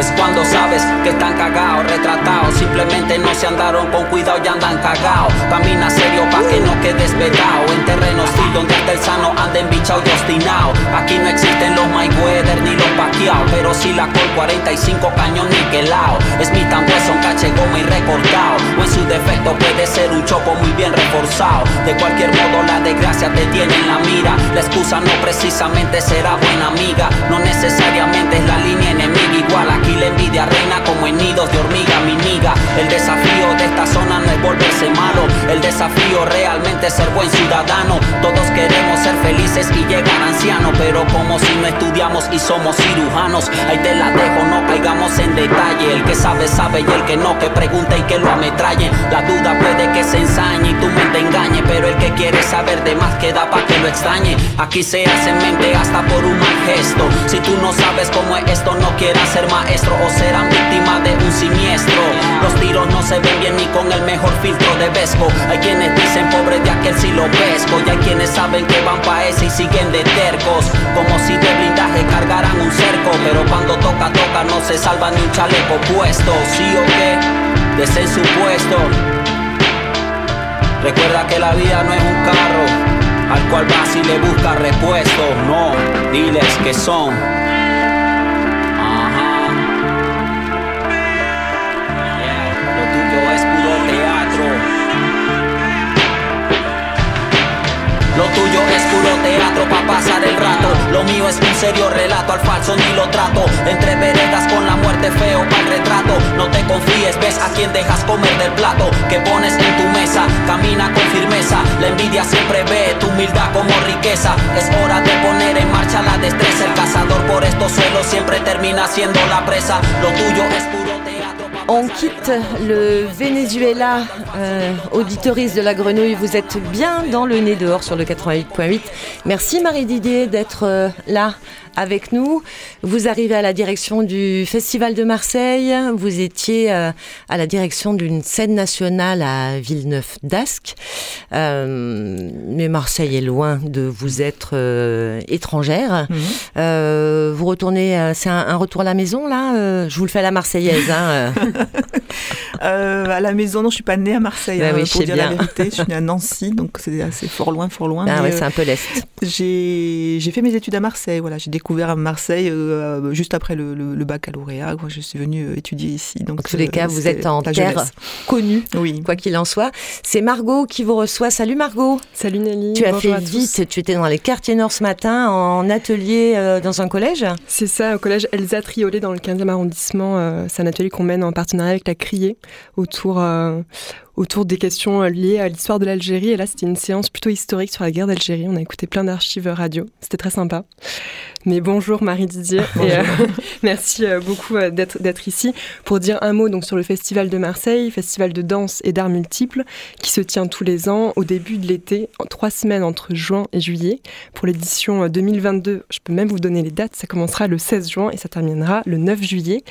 Es cuando sabes que están cagados, retratados. Simplemente no se andaron con cuidado y andan cagados. Camina serio pa' que no quedes vetado. En terreno hostil donde hasta el sano anda embichado y obstinado. Aquí no existen los Mayweather ni los Pacquiao. Pero sí la Col 45 cañón niquelado. Es mi un cache goma y recortado. O en su defecto puede ser un chopo muy bien reforzado. De cualquier modo la desgracia te tiene en la mira. La excusa no precisamente será buena amiga. No necesariamente es la línea enemiga. Igual aquí la envidia reina como en nidos de hormiga mi niga. El desafío de esta zona no es volverse malo. El desafío realmente es ser buen ciudadano. Todos queremos ser felices y llegar ancianos. Pero como si no estudiamos y somos cirujanos. Ahí te la dejo, no caigamos en detalle. El que sabe, sabe y el que no, que pregunte y que lo ametralle. La duda puede que se ensañe y tu mente engañe. Pero el que quiere saber de más queda pa' que lo extrañe. Aquí se hace mente hasta por un mal gesto. Si tú no sabes cómo es esto, no quieras ser maestro o serán víctima de un siniestro. Los tiros no se ven bien ni con el mejor filtro de Vesco. Hay quienes dicen pobre de aquel si lo pesco. Quienes saben que van pa' ese y siguen de tercos. Como si de blindaje cargaran un cerco. Pero cuando toca, toca, no se salva ni un chaleco puesto. ¿Sí o qué? Desen su puesto. Recuerda que la vida no es un carro al cual vas y le buscas repuesto. No, diles que son. Lo tuyo es puro teatro pa' pasar el rato. Lo mío es un serio relato, al falso ni lo trato. Entre veredas con la muerte feo pa'l retrato. No te confíes, ves a quien dejas comer del plato que pones en tu mesa. Camina con firmeza, la envidia siempre ve tu humildad como riqueza. Es hora de poner en marcha la destreza. El cazador por estos suelos siempre termina siendo la presa. Lo tuyo es puro On quitte le Venezuela, euh, auditoriste de la grenouille. Vous êtes bien dans le nez dehors sur le 88.8. Merci Marie Didier d'être euh, là avec nous. Vous arrivez à la direction du Festival de Marseille. Vous étiez euh, à la direction d'une scène nationale à Villeneuve d'Ascq. Euh, mais Marseille est loin de vous être euh, étrangère. Mhm. vous retournez, c'est un, un, retour à la maison là Je vous le fais à la Marseillaise. Hein, à la maison, non, je suis pas née à Marseille. Ben oui, pour dire bien. la vérité, je suis née à Nancy, donc c'est assez fort loin, fort loin. Ah mais, ouais, c'est un peu l'est. J'ai fait mes études à Marseille. Voilà, j'ai découvert à Marseille euh, juste après le, le, le baccalauréat. Je suis venue euh, étudier ici. Donc, en tous les cas, vous êtes en terre jeunesse. connue, Oui. quoi qu'il en soit. C'est Margot qui vous reçoit. Salut Margot. Salut Nelly. Tu as fait vite. Tu étais dans les quartiers nord ce matin en atelier euh, dans un collège? C'est ça, au collège Elsa Triolet dans le 15e arrondissement. euh, c'est un atelier qu'on mène en partenariat avec la Criée autour, euh, autour des questions euh, liées à l'histoire de l'Algérie. Et là, c'était une séance plutôt historique sur la guerre d'Algérie. On a écouté plein d'archives radio. C'était très sympa. Mais bonjour Marie Didier. Et, euh, merci beaucoup d'être ici pour dire un mot donc sur le Festival de Marseille, festival de danse et d'arts multiples qui se tient tous les ans au début de l'été, en trois semaines entre juin et juillet. Pour l'édition euh, 2022, je peux même vous donner les dates. Ça commencera le 16 juin et ça terminera le 9 juillet.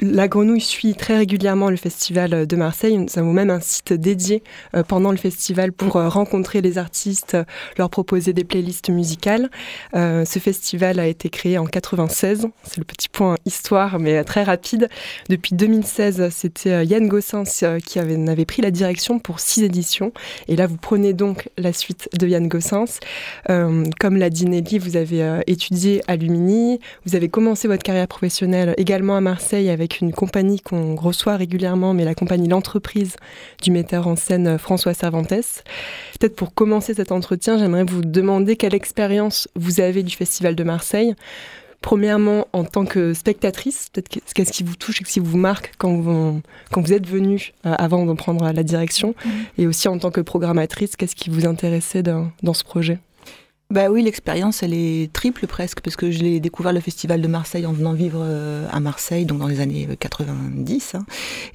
La Grenouille suit très régulièrement le festival de Marseille. Nous avons même un site dédié euh, pendant le festival pour euh, rencontrer les artistes, euh, leur proposer des playlists musicales. Euh, ce festival a été créé en 96. C'est le petit point histoire, mais euh, très rapide. Depuis 2016, c'était euh, Yann Gossens euh, qui avait, avait pris la direction pour six éditions. Et là, vous prenez donc la suite de Yann Gossens. Euh, comme l'a dit Nelly, vous avez euh, étudié à Lumini. Vous avez commencé votre carrière professionnelle également à Marseille avec une compagnie qu'on reçoit régulièrement, mais la compagnie L'Entreprise du metteur en scène euh, François Cervantes. Peut-être pour commencer cet entretien, j'aimerais vous demander quelle expérience vous avez du Festival de Marseille. Premièrement, en tant que spectatrice, peut-être que- qu'est-ce qui vous touche et qui vous marque quand vous, quand vous êtes venu euh, avant d'en prendre la direction? Et aussi en tant que programmatrice, qu'est-ce qui vous intéressait dans, dans ce projet? Bah oui, l'expérience, elle est triple presque, parce que je l'ai découvert le Festival de Marseille en venant vivre euh, à Marseille, donc dans les années euh, 90. hein.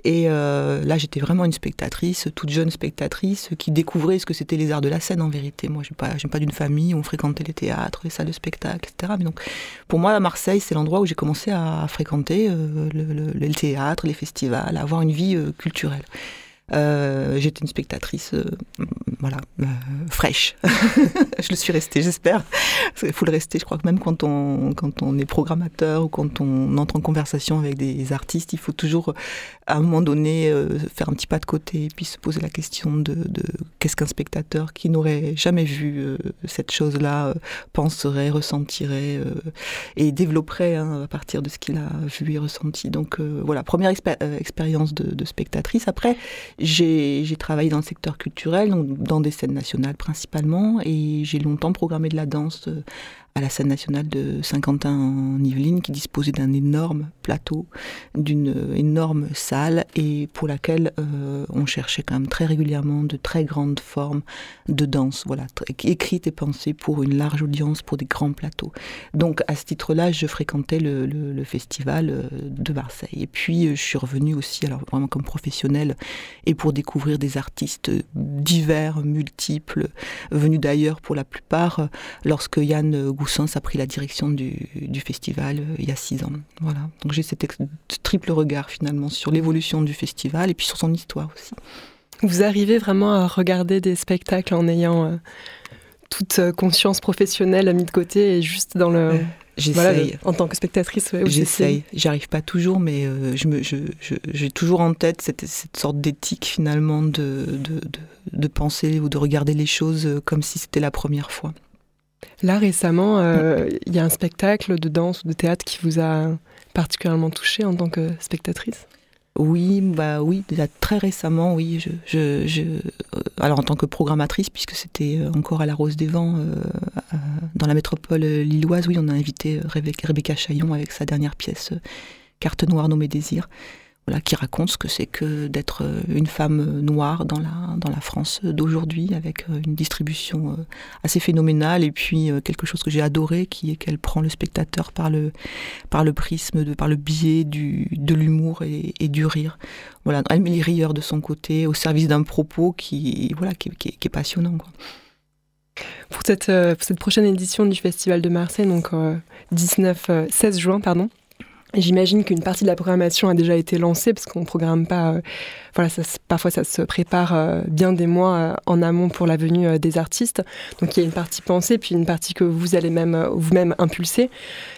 Et euh, là, j'étais vraiment une spectatrice, toute jeune spectatrice, qui découvrait ce que c'était les arts de la scène en vérité. Moi, je ne j'ai pas d'une famille où on fréquentait les théâtres, les salles de spectacle, etc. Mais donc, pour moi, Marseille, c'est l'endroit où j'ai commencé à fréquenter euh, le, théâtre, les festivals, à avoir une vie euh, culturelle. Euh, J'étais une spectatrice, euh, voilà, euh, fraîche. je le suis restée, j'espère. Il faut le rester. Je crois que même quand on, quand on est programmateur ou quand on entre en conversation avec des artistes, il faut toujours, à un moment donné, euh, faire un petit pas de côté et puis se poser la question de, qu'est-ce qu'un spectateur qui n'aurait jamais vu euh, cette chose-là euh, penserait, ressentirait et développerait hein, à partir de ce qu'il a vu et ressenti. Donc voilà, première expé- expérience de, de spectatrice. Après, j'ai travaillé dans le secteur culturel, donc dans des scènes nationales principalement, et j'ai longtemps programmé de la danse euh, à la scène nationale de Saint-Quentin en Yvelines, qui disposait d'un énorme plateau, d'une euh, énorme salle, et pour laquelle euh, on cherchait quand même très régulièrement de très grandes formes de danse, voilà, écrites et pensées pour une large audience, pour des grands plateaux. Donc à ce titre-là, je fréquentais le, festival euh, de Marseille. Et puis je suis revenue aussi, alors vraiment comme professionnelle, et pour découvrir des artistes divers, multiples, venus d'ailleurs pour la plupart, lorsque Yann Goussens a pris la direction du, du festival euh, il y a six ans. Voilà. Donc j'ai cet triple regard finalement sur l'évolution du festival et puis sur son histoire aussi. Vous arrivez vraiment à regarder des spectacles en ayant euh, toute euh, conscience professionnelle mise de côté et juste dans le... J'essaye. Voilà, en tant que spectatrice, ouais, J'essaye. essayez. J'y arrive pas toujours, mais euh, je me, je, je- j'ai toujours en tête cette, cette sorte d'éthique finalement de, de, de, de penser ou de regarder les choses comme si c'était la première fois. Là, récemment, euh, il y a un spectacle de danse ou de théâtre qui vous a particulièrement touché en tant que spectatrice? Oui, bah oui, très récemment, oui. Je, euh, alors en tant que programmatrice, puisque c'était euh, encore à la Rose des Vents, dans la métropole lilloise, oui, on a invité Rebecca, Rebecca Chaillon avec sa dernière pièce, Carte noire nommée Désir. Voilà, qui raconte ce que c'est que d'être euh, une femme noire dans la, France d'aujourd'hui, avec euh, une distribution euh, assez phénoménale, et puis quelque chose que j'ai adoré, qui est qu'elle prend le spectateur par le, par le prisme, de, par le biais de l'humour et, du rire. Voilà, elle met les rieurs de son côté au service d'un propos qui, voilà, qui, est passionnant. Pour cette, cette, prochaine édition du Festival de Marseille, donc 19, 16 juin, pardon, J'imagine qu'une partie de la programmation a déjà été lancée parce qu'on ne programme pas. Euh, voilà, parfois ça se prépare euh, bien des mois euh, en amont pour la venue des artistes. Donc il y a une partie pensée, puis une partie que vous allez même vous-même impulser.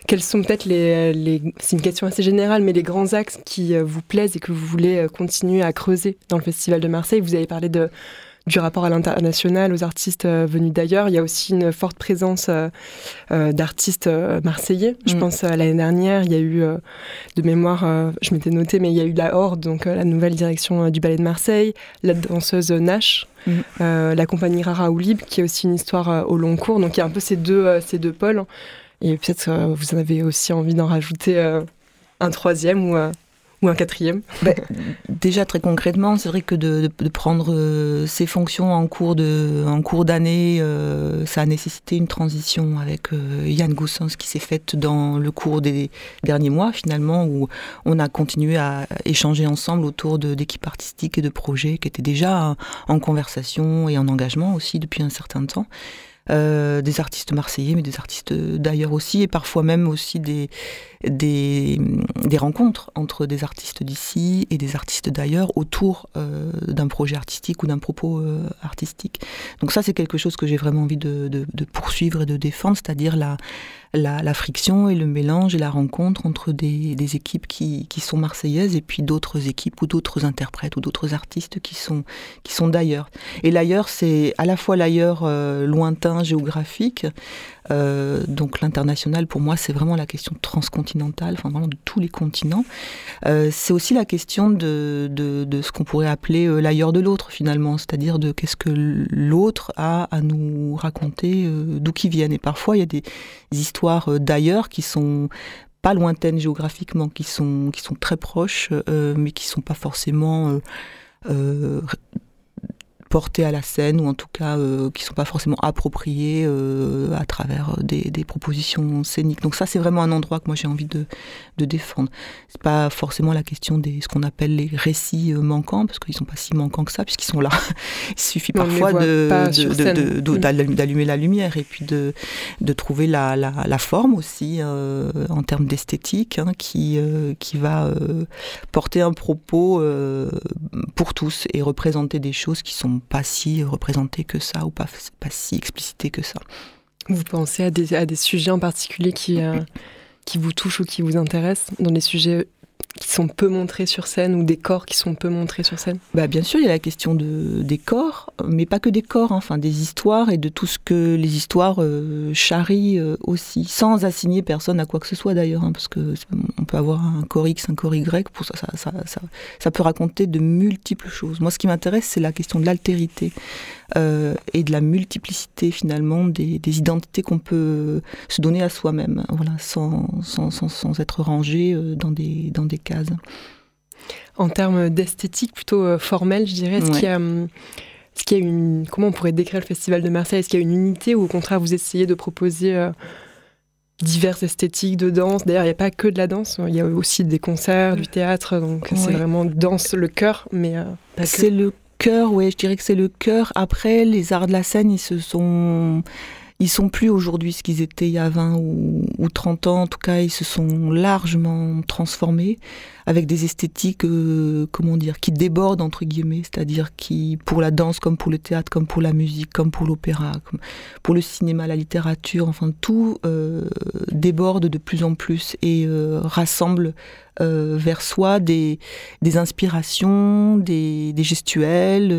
Quels sont peut-être les c'est une question assez générale, mais les grands axes qui vous plaisent et que vous voulez continuer à creuser dans le Festival de Marseille? Vous avez parlé de du rapport à l'international, aux artistes euh, venus d'ailleurs. Il y a aussi une forte présence euh, euh, d'artistes marseillais. Je mm. pense à l'année dernière, il y a eu de mémoire, je m'étais noté, mais il y a eu la Horde, donc la nouvelle direction du ballet de Marseille, la danseuse Nash. Mm. la compagnie Rara Oulib, qui est aussi une histoire au long cours. Donc il y a un peu ces deux, ces deux pôles. Et peut-être vous en avez aussi envie d'en rajouter un troisième ou ou un quatrième ben, Déjà très concrètement, c'est vrai que de, prendre euh, ces fonctions en cours de en cours d'année, euh, ça a nécessité une transition avec euh, Yann Goussens qui s'est faite dans le cours des derniers mois finalement, où on a continué à échanger ensemble autour d'équipes artistiques et de projets qui étaient déjà en conversation et en engagement aussi depuis un certain temps. Euh, des artistes marseillais, mais des artistes d'ailleurs aussi, et parfois même aussi des, des, rencontres entre des artistes d'ici et des artistes d'ailleurs autour euh, d'un projet artistique ou d'un propos euh, artistique. Donc ça, c'est quelque chose que j'ai vraiment envie de, poursuivre et de défendre, c'est-à-dire la, la, friction et le mélange et la rencontre entre des, équipes qui, sont marseillaises et puis d'autres équipes ou d'autres interprètes ou d'autres artistes qui sont, qui sont d'ailleurs. Et l'ailleurs, c'est à la fois l'ailleurs lointain géographique. Euh, donc l'international, pour moi, c'est vraiment la question transcontinentale, enfin vraiment de tous les continents. Euh, c'est aussi la question de, de, ce qu'on pourrait appeler euh, l'ailleurs de l'autre, finalement, c'est-à-dire de qu'est-ce que l'autre a à nous raconter, d'où qui viennent. Et parfois, il y a des histoires d'ailleurs qui sont pas lointaines géographiquement, qui sont, qui sont très proches, mais qui sont pas forcément portés à la scène ou en tout cas euh, qui sont pas forcément appropriés euh, à travers des, des, propositions scéniques. Donc ça c'est vraiment un endroit que moi j'ai envie de, de défendre. C'est pas forcément la question des ce qu'on appelle les récits euh, manquants parce qu'ils sont pas si manquants que ça puisqu'ils sont là. Il suffit parfois de, d'allumer la lumière et puis de, de trouver la, la, la forme aussi euh, en termes d'esthétique hein, qui, euh, qui va porter un propos pour tous et représenter des choses qui sont pas si représenté que ça ou pas, pas si explicité que ça. Vous pensez à des, à des sujets en particulier qui, euh, qui vous touchent ou qui vous intéressent dans des sujets qui sont peu montrés sur scène ou des corps qui sont peu montrés sur scène? Bah, Bien sûr, il y a la question de, des corps, mais pas que des corps, hein, enfin des histoires et de tout ce que les histoires euh, charrient euh, aussi, sans assigner personne à quoi que ce soit d'ailleurs, hein, parce que on peut avoir un corps X, un corps Y, pour ça ça, ça, ça, ça peut raconter de multiples choses. Moi, ce qui m'intéresse, c'est la question de l'altérité euh, et de la multiplicité finalement des, des identités qu'on peut se donner à soi-même, voilà, sans, sans, sans, sans, être rangé euh, dans des, dans des cases. En termes d'esthétique plutôt euh, formelle, je dirais, est-ce qu'il y a... Hum, est-ce qu'il y a une, comment on pourrait décrire le Festival de Marseille? Est-ce qu'il y a une unité ou au contraire vous essayez de proposer diverses esthétiques de danse? D'ailleurs, il n'y a pas que de la danse, il y a aussi des concerts, du théâtre, donc c'est vraiment danse le cœur, mais C'est le cœur, ouais, je dirais que c'est le cœur. Après, les arts de la scène, ils se sont ils sont plus aujourd'hui ce qu'ils étaient il y a 20 ou, ou, 30 ans. En tout cas, ils se sont largement transformés avec des esthétiques, euh, comment dire, qui débordent entre guillemets, c'est-à-dire qui, pour la danse comme pour le théâtre, comme pour la musique, comme pour l'opéra, pour le cinéma, la littérature, enfin tout euh, déborde de plus en plus et euh, rassemble vers soi des, des inspirations, des, gestuels,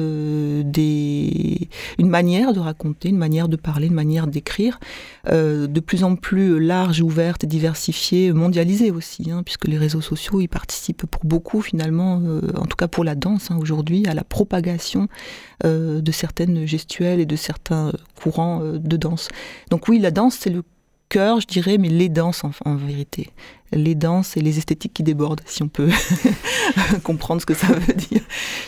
des, une manière de raconter, une manière de parler, une manière d'écrire, de plus en plus large, ouverte, diversifiée, mondialisée aussi, hein, puisque les réseaux sociaux y participent pour beaucoup finalement, en tout cas pour la danse hein, aujourd'hui, à la propagation de certaines gestuelles et de certains courants de danse. Donc oui, la danse, c'est le cœur, je dirais, mais les danses en, vérité. Les danses et les esthétiques qui débordent, si on peut comprendre ce que ça veut dire.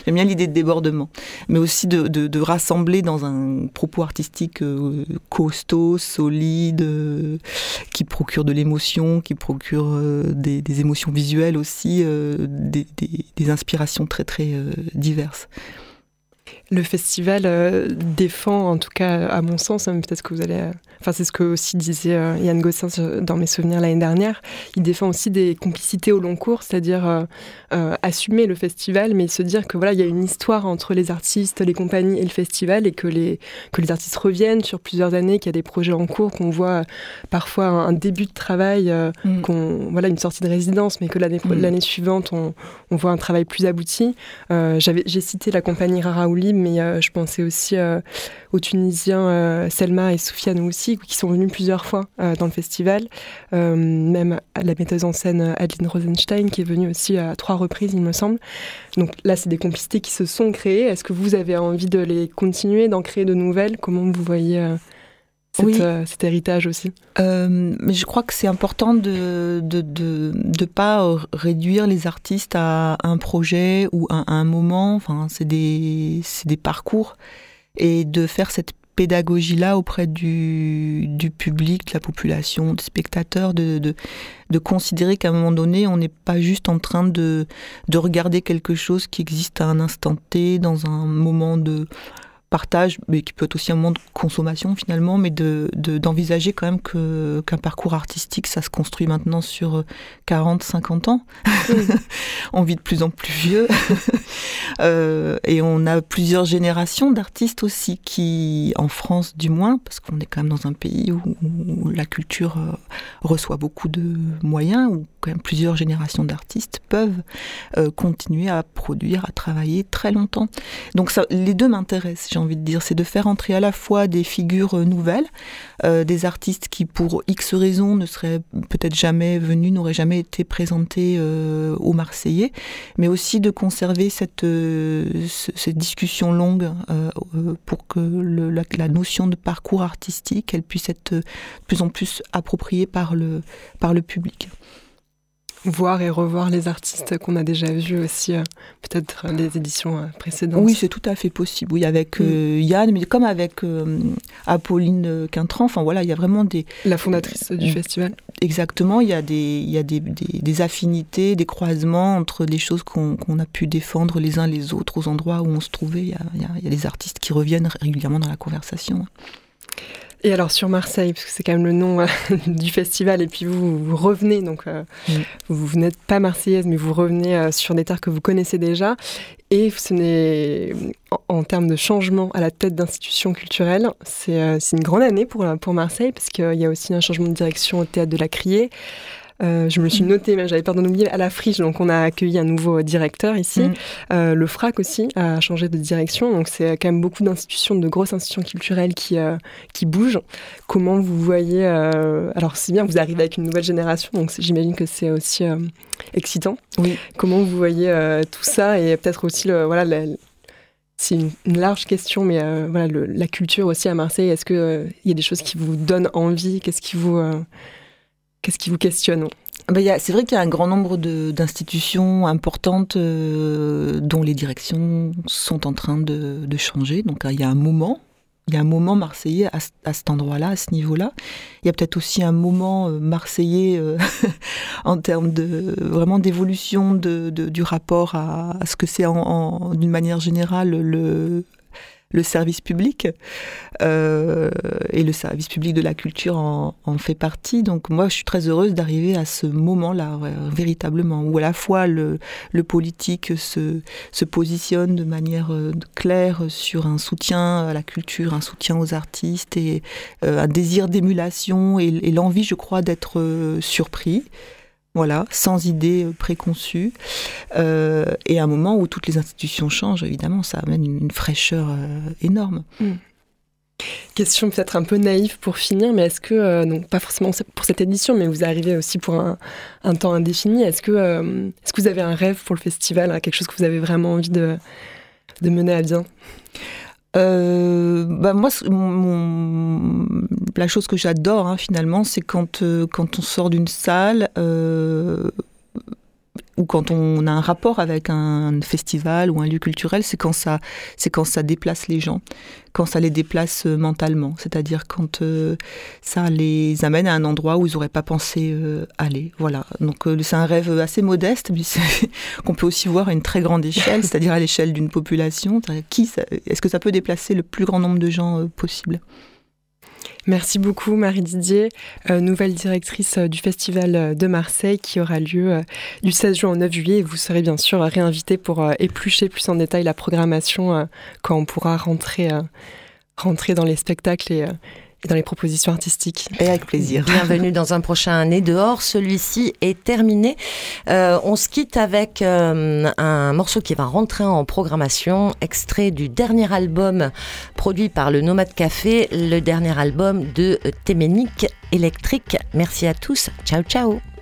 J'aime bien l'idée de débordement, mais aussi de, rassembler dans un propos artistique euh, costaud, solide, euh, qui procure de l'émotion, qui procure euh, des, émotions visuelles aussi, des, des, inspirations très très diverses. Le festival défend, en tout cas à mon sens, hein, peut-être que vous allez Enfin, c'est ce que aussi disait euh, Yann Gossin dans mes souvenirs l'année dernière. Il défend aussi des complicités au long cours, c'est-à-dire euh, euh, assumer le festival, mais se dire que voilà, il y a une histoire entre les artistes, les compagnies et le festival, et que les que les artistes reviennent sur plusieurs années, qu'il y a des projets en cours, qu'on voit parfois un, début de travail, mm. qu'on voilà une sortie de résidence, mais que l'année mm. l'année suivante on, on, voit un travail plus abouti. j'avais j'ai cité la compagnie Raraouli, mais je pensais aussi aux Tunisiens Selma et Soufiane aussi qui sont venus plusieurs fois euh, dans le festival. Euh, même la metteuse en scène euh, Adeline Rosenstein, qui est venue aussi à trois reprises, il me semble. Donc là, c'est des complicités qui se sont créées. Est-ce que vous avez envie de les continuer, d'en créer de nouvelles? Comment vous voyez cet héritage aussi? Mais je crois que c'est important de ne de, de, pas réduire les artistes à un projet ou à un moment. Enfin, c'est des, des parcours. Et de faire cette pédagogie-là auprès du, du, public, de la population, des spectateurs, de, de, de considérer qu'à un moment donné, on n'est pas juste en train de, de regarder quelque chose qui existe à un instant T, dans un moment de partage, mais qui peut être aussi un moment de consommation finalement, mais de, d'envisager quand même que, qu'un parcours artistique, ça se construit maintenant sur 40, euh, 50 ans. on vit de plus en plus vieux. euh, et on a plusieurs générations d'artistes aussi qui, en France du moins, parce qu'on est quand même dans un pays où, la culture euh, reçoit beaucoup de moyens, où quand même plusieurs générations d'artistes peuvent euh, continuer à produire, à travailler très longtemps. Donc les deux m'intéressent envie de dire, c'est de faire entrer à la fois des figures euh, nouvelles, euh, des artistes qui pour X raisons ne seraient peut-être jamais venus, n'auraient jamais été présentés aux Marseillais, mais aussi de conserver cette, discussion longue pour que la, notion de parcours artistique, elle puisse être de plus en plus appropriée par le public voir et revoir les artistes qu'on a déjà vus aussi, euh, peut-être les éditions euh, précédentes. Oui, c'est tout à fait possible. Oui, avec mm. euh, Yann, mais comme avec Apolline Quintran. Enfin voilà, il y a vraiment des. La fondatrice du festival. Exactement. Il y a des, il y a des, des, affinités, des croisements entre les choses qu'on a pu défendre les uns les autres aux endroits où on se trouvait. Il y a, il y a des artistes qui reviennent régulièrement dans la conversation. Et alors sur Marseille, parce que c'est quand même le nom euh, du festival, et puis vous, vous revenez, donc euh, mm. vous, n'êtes pas marseillaise, mais vous revenez euh, sur des terres que vous connaissez déjà. Et ce n'est, en, termes de changement à la tête d'institutions culturelles, c'est une grande année pour, pour Marseille, parce qu'il y a aussi un changement de direction au théâtre de la Criée. Euh, je me suis noté, mais j'avais peur d'en oublier, à la friche, donc on a accueilli un nouveau directeur ici. Mm. Euh, le FRAC aussi a changé de direction, donc c'est quand même beaucoup d'institutions, de grosses institutions culturelles qui, euh, qui bougent. Comment vous voyez, alors c'est bien, vous arrivez avec une nouvelle génération, donc j'imagine que c'est aussi excitant. Oui. Comment vous voyez tout ça et peut-être aussi, le, voilà, c'est une, large question, mais voilà, la culture aussi à Marseille, est-ce qu'il il y a des choses qui vous donnent envie? Qu'est-ce qui vous Qu'est-ce qui vous questionne ben, c'est vrai qu'il y a un grand nombre d'institutions importantes euh, dont les directions sont en train de, changer. Donc il y a un moment, il y a un moment marseillais à, cet endroit-là, à ce niveau-là. Il y a peut-être aussi un moment euh, marseillais euh, en termes de vraiment d'évolution de, du rapport à, ce que c'est d'une manière générale le le service public euh, et le service public de la culture en, fait partie. Donc moi, je suis très heureuse d'arriver à ce moment-là, véritablement, où à la fois le, politique se, positionne de manière euh, claire sur un soutien à la culture, un soutien aux artistes et euh, un désir d'émulation et l'envie, je crois, d'être surpris voilà, sans idée préconçue. Euh, et à un moment où toutes les institutions changent, évidemment, ça amène une, fraîcheur euh, énorme. Hmm. Question peut-être un peu naïve pour finir, mais est-ce que, euh, pas forcément pour cette édition, mais vous arrivez aussi pour un, temps indéfini, est-ce que, est-ce que vous avez un rêve pour le festival, quelque chose que vous avez vraiment envie de, de mener à bien? Euh, bah moi, mon, la chose que j'adore hein, finalement, c'est quand, euh, quand on sort d'une salle euh, ou quand on a un rapport avec un festival ou un lieu culturel, c'est quand ça, c'est quand ça déplace les gens, quand ça les déplace euh, mentalement, c'est-à-dire quand euh, ça les amène à un endroit où ils n'auraient pas pensé euh, aller. Voilà. Donc c'est un rêve assez modeste, mais qu'on peut aussi voir à une très grande échelle, c'est-à-dire à, l'échelle d'une population. Qui, est-ce que ça peut déplacer le plus grand nombre de gens possible? Merci beaucoup Marie Didier, euh, nouvelle directrice euh, du Festival euh, de Marseille qui aura lieu du 16 juin au 9 juillet. Et vous serez bien sûr réinvité pour éplucher plus en détail la programmation quand on pourra rentrer, dans les spectacles dans les propositions artistiques. Et avec plaisir. Bienvenue dans un prochain Né dehors. Celui-ci est terminé. Euh, on se quitte avec euh, un morceau qui va rentrer en programmation, extrait du dernier album produit par le Nomade Café, le dernier album de Téménique Électrique. Merci à tous. Ciao, ciao.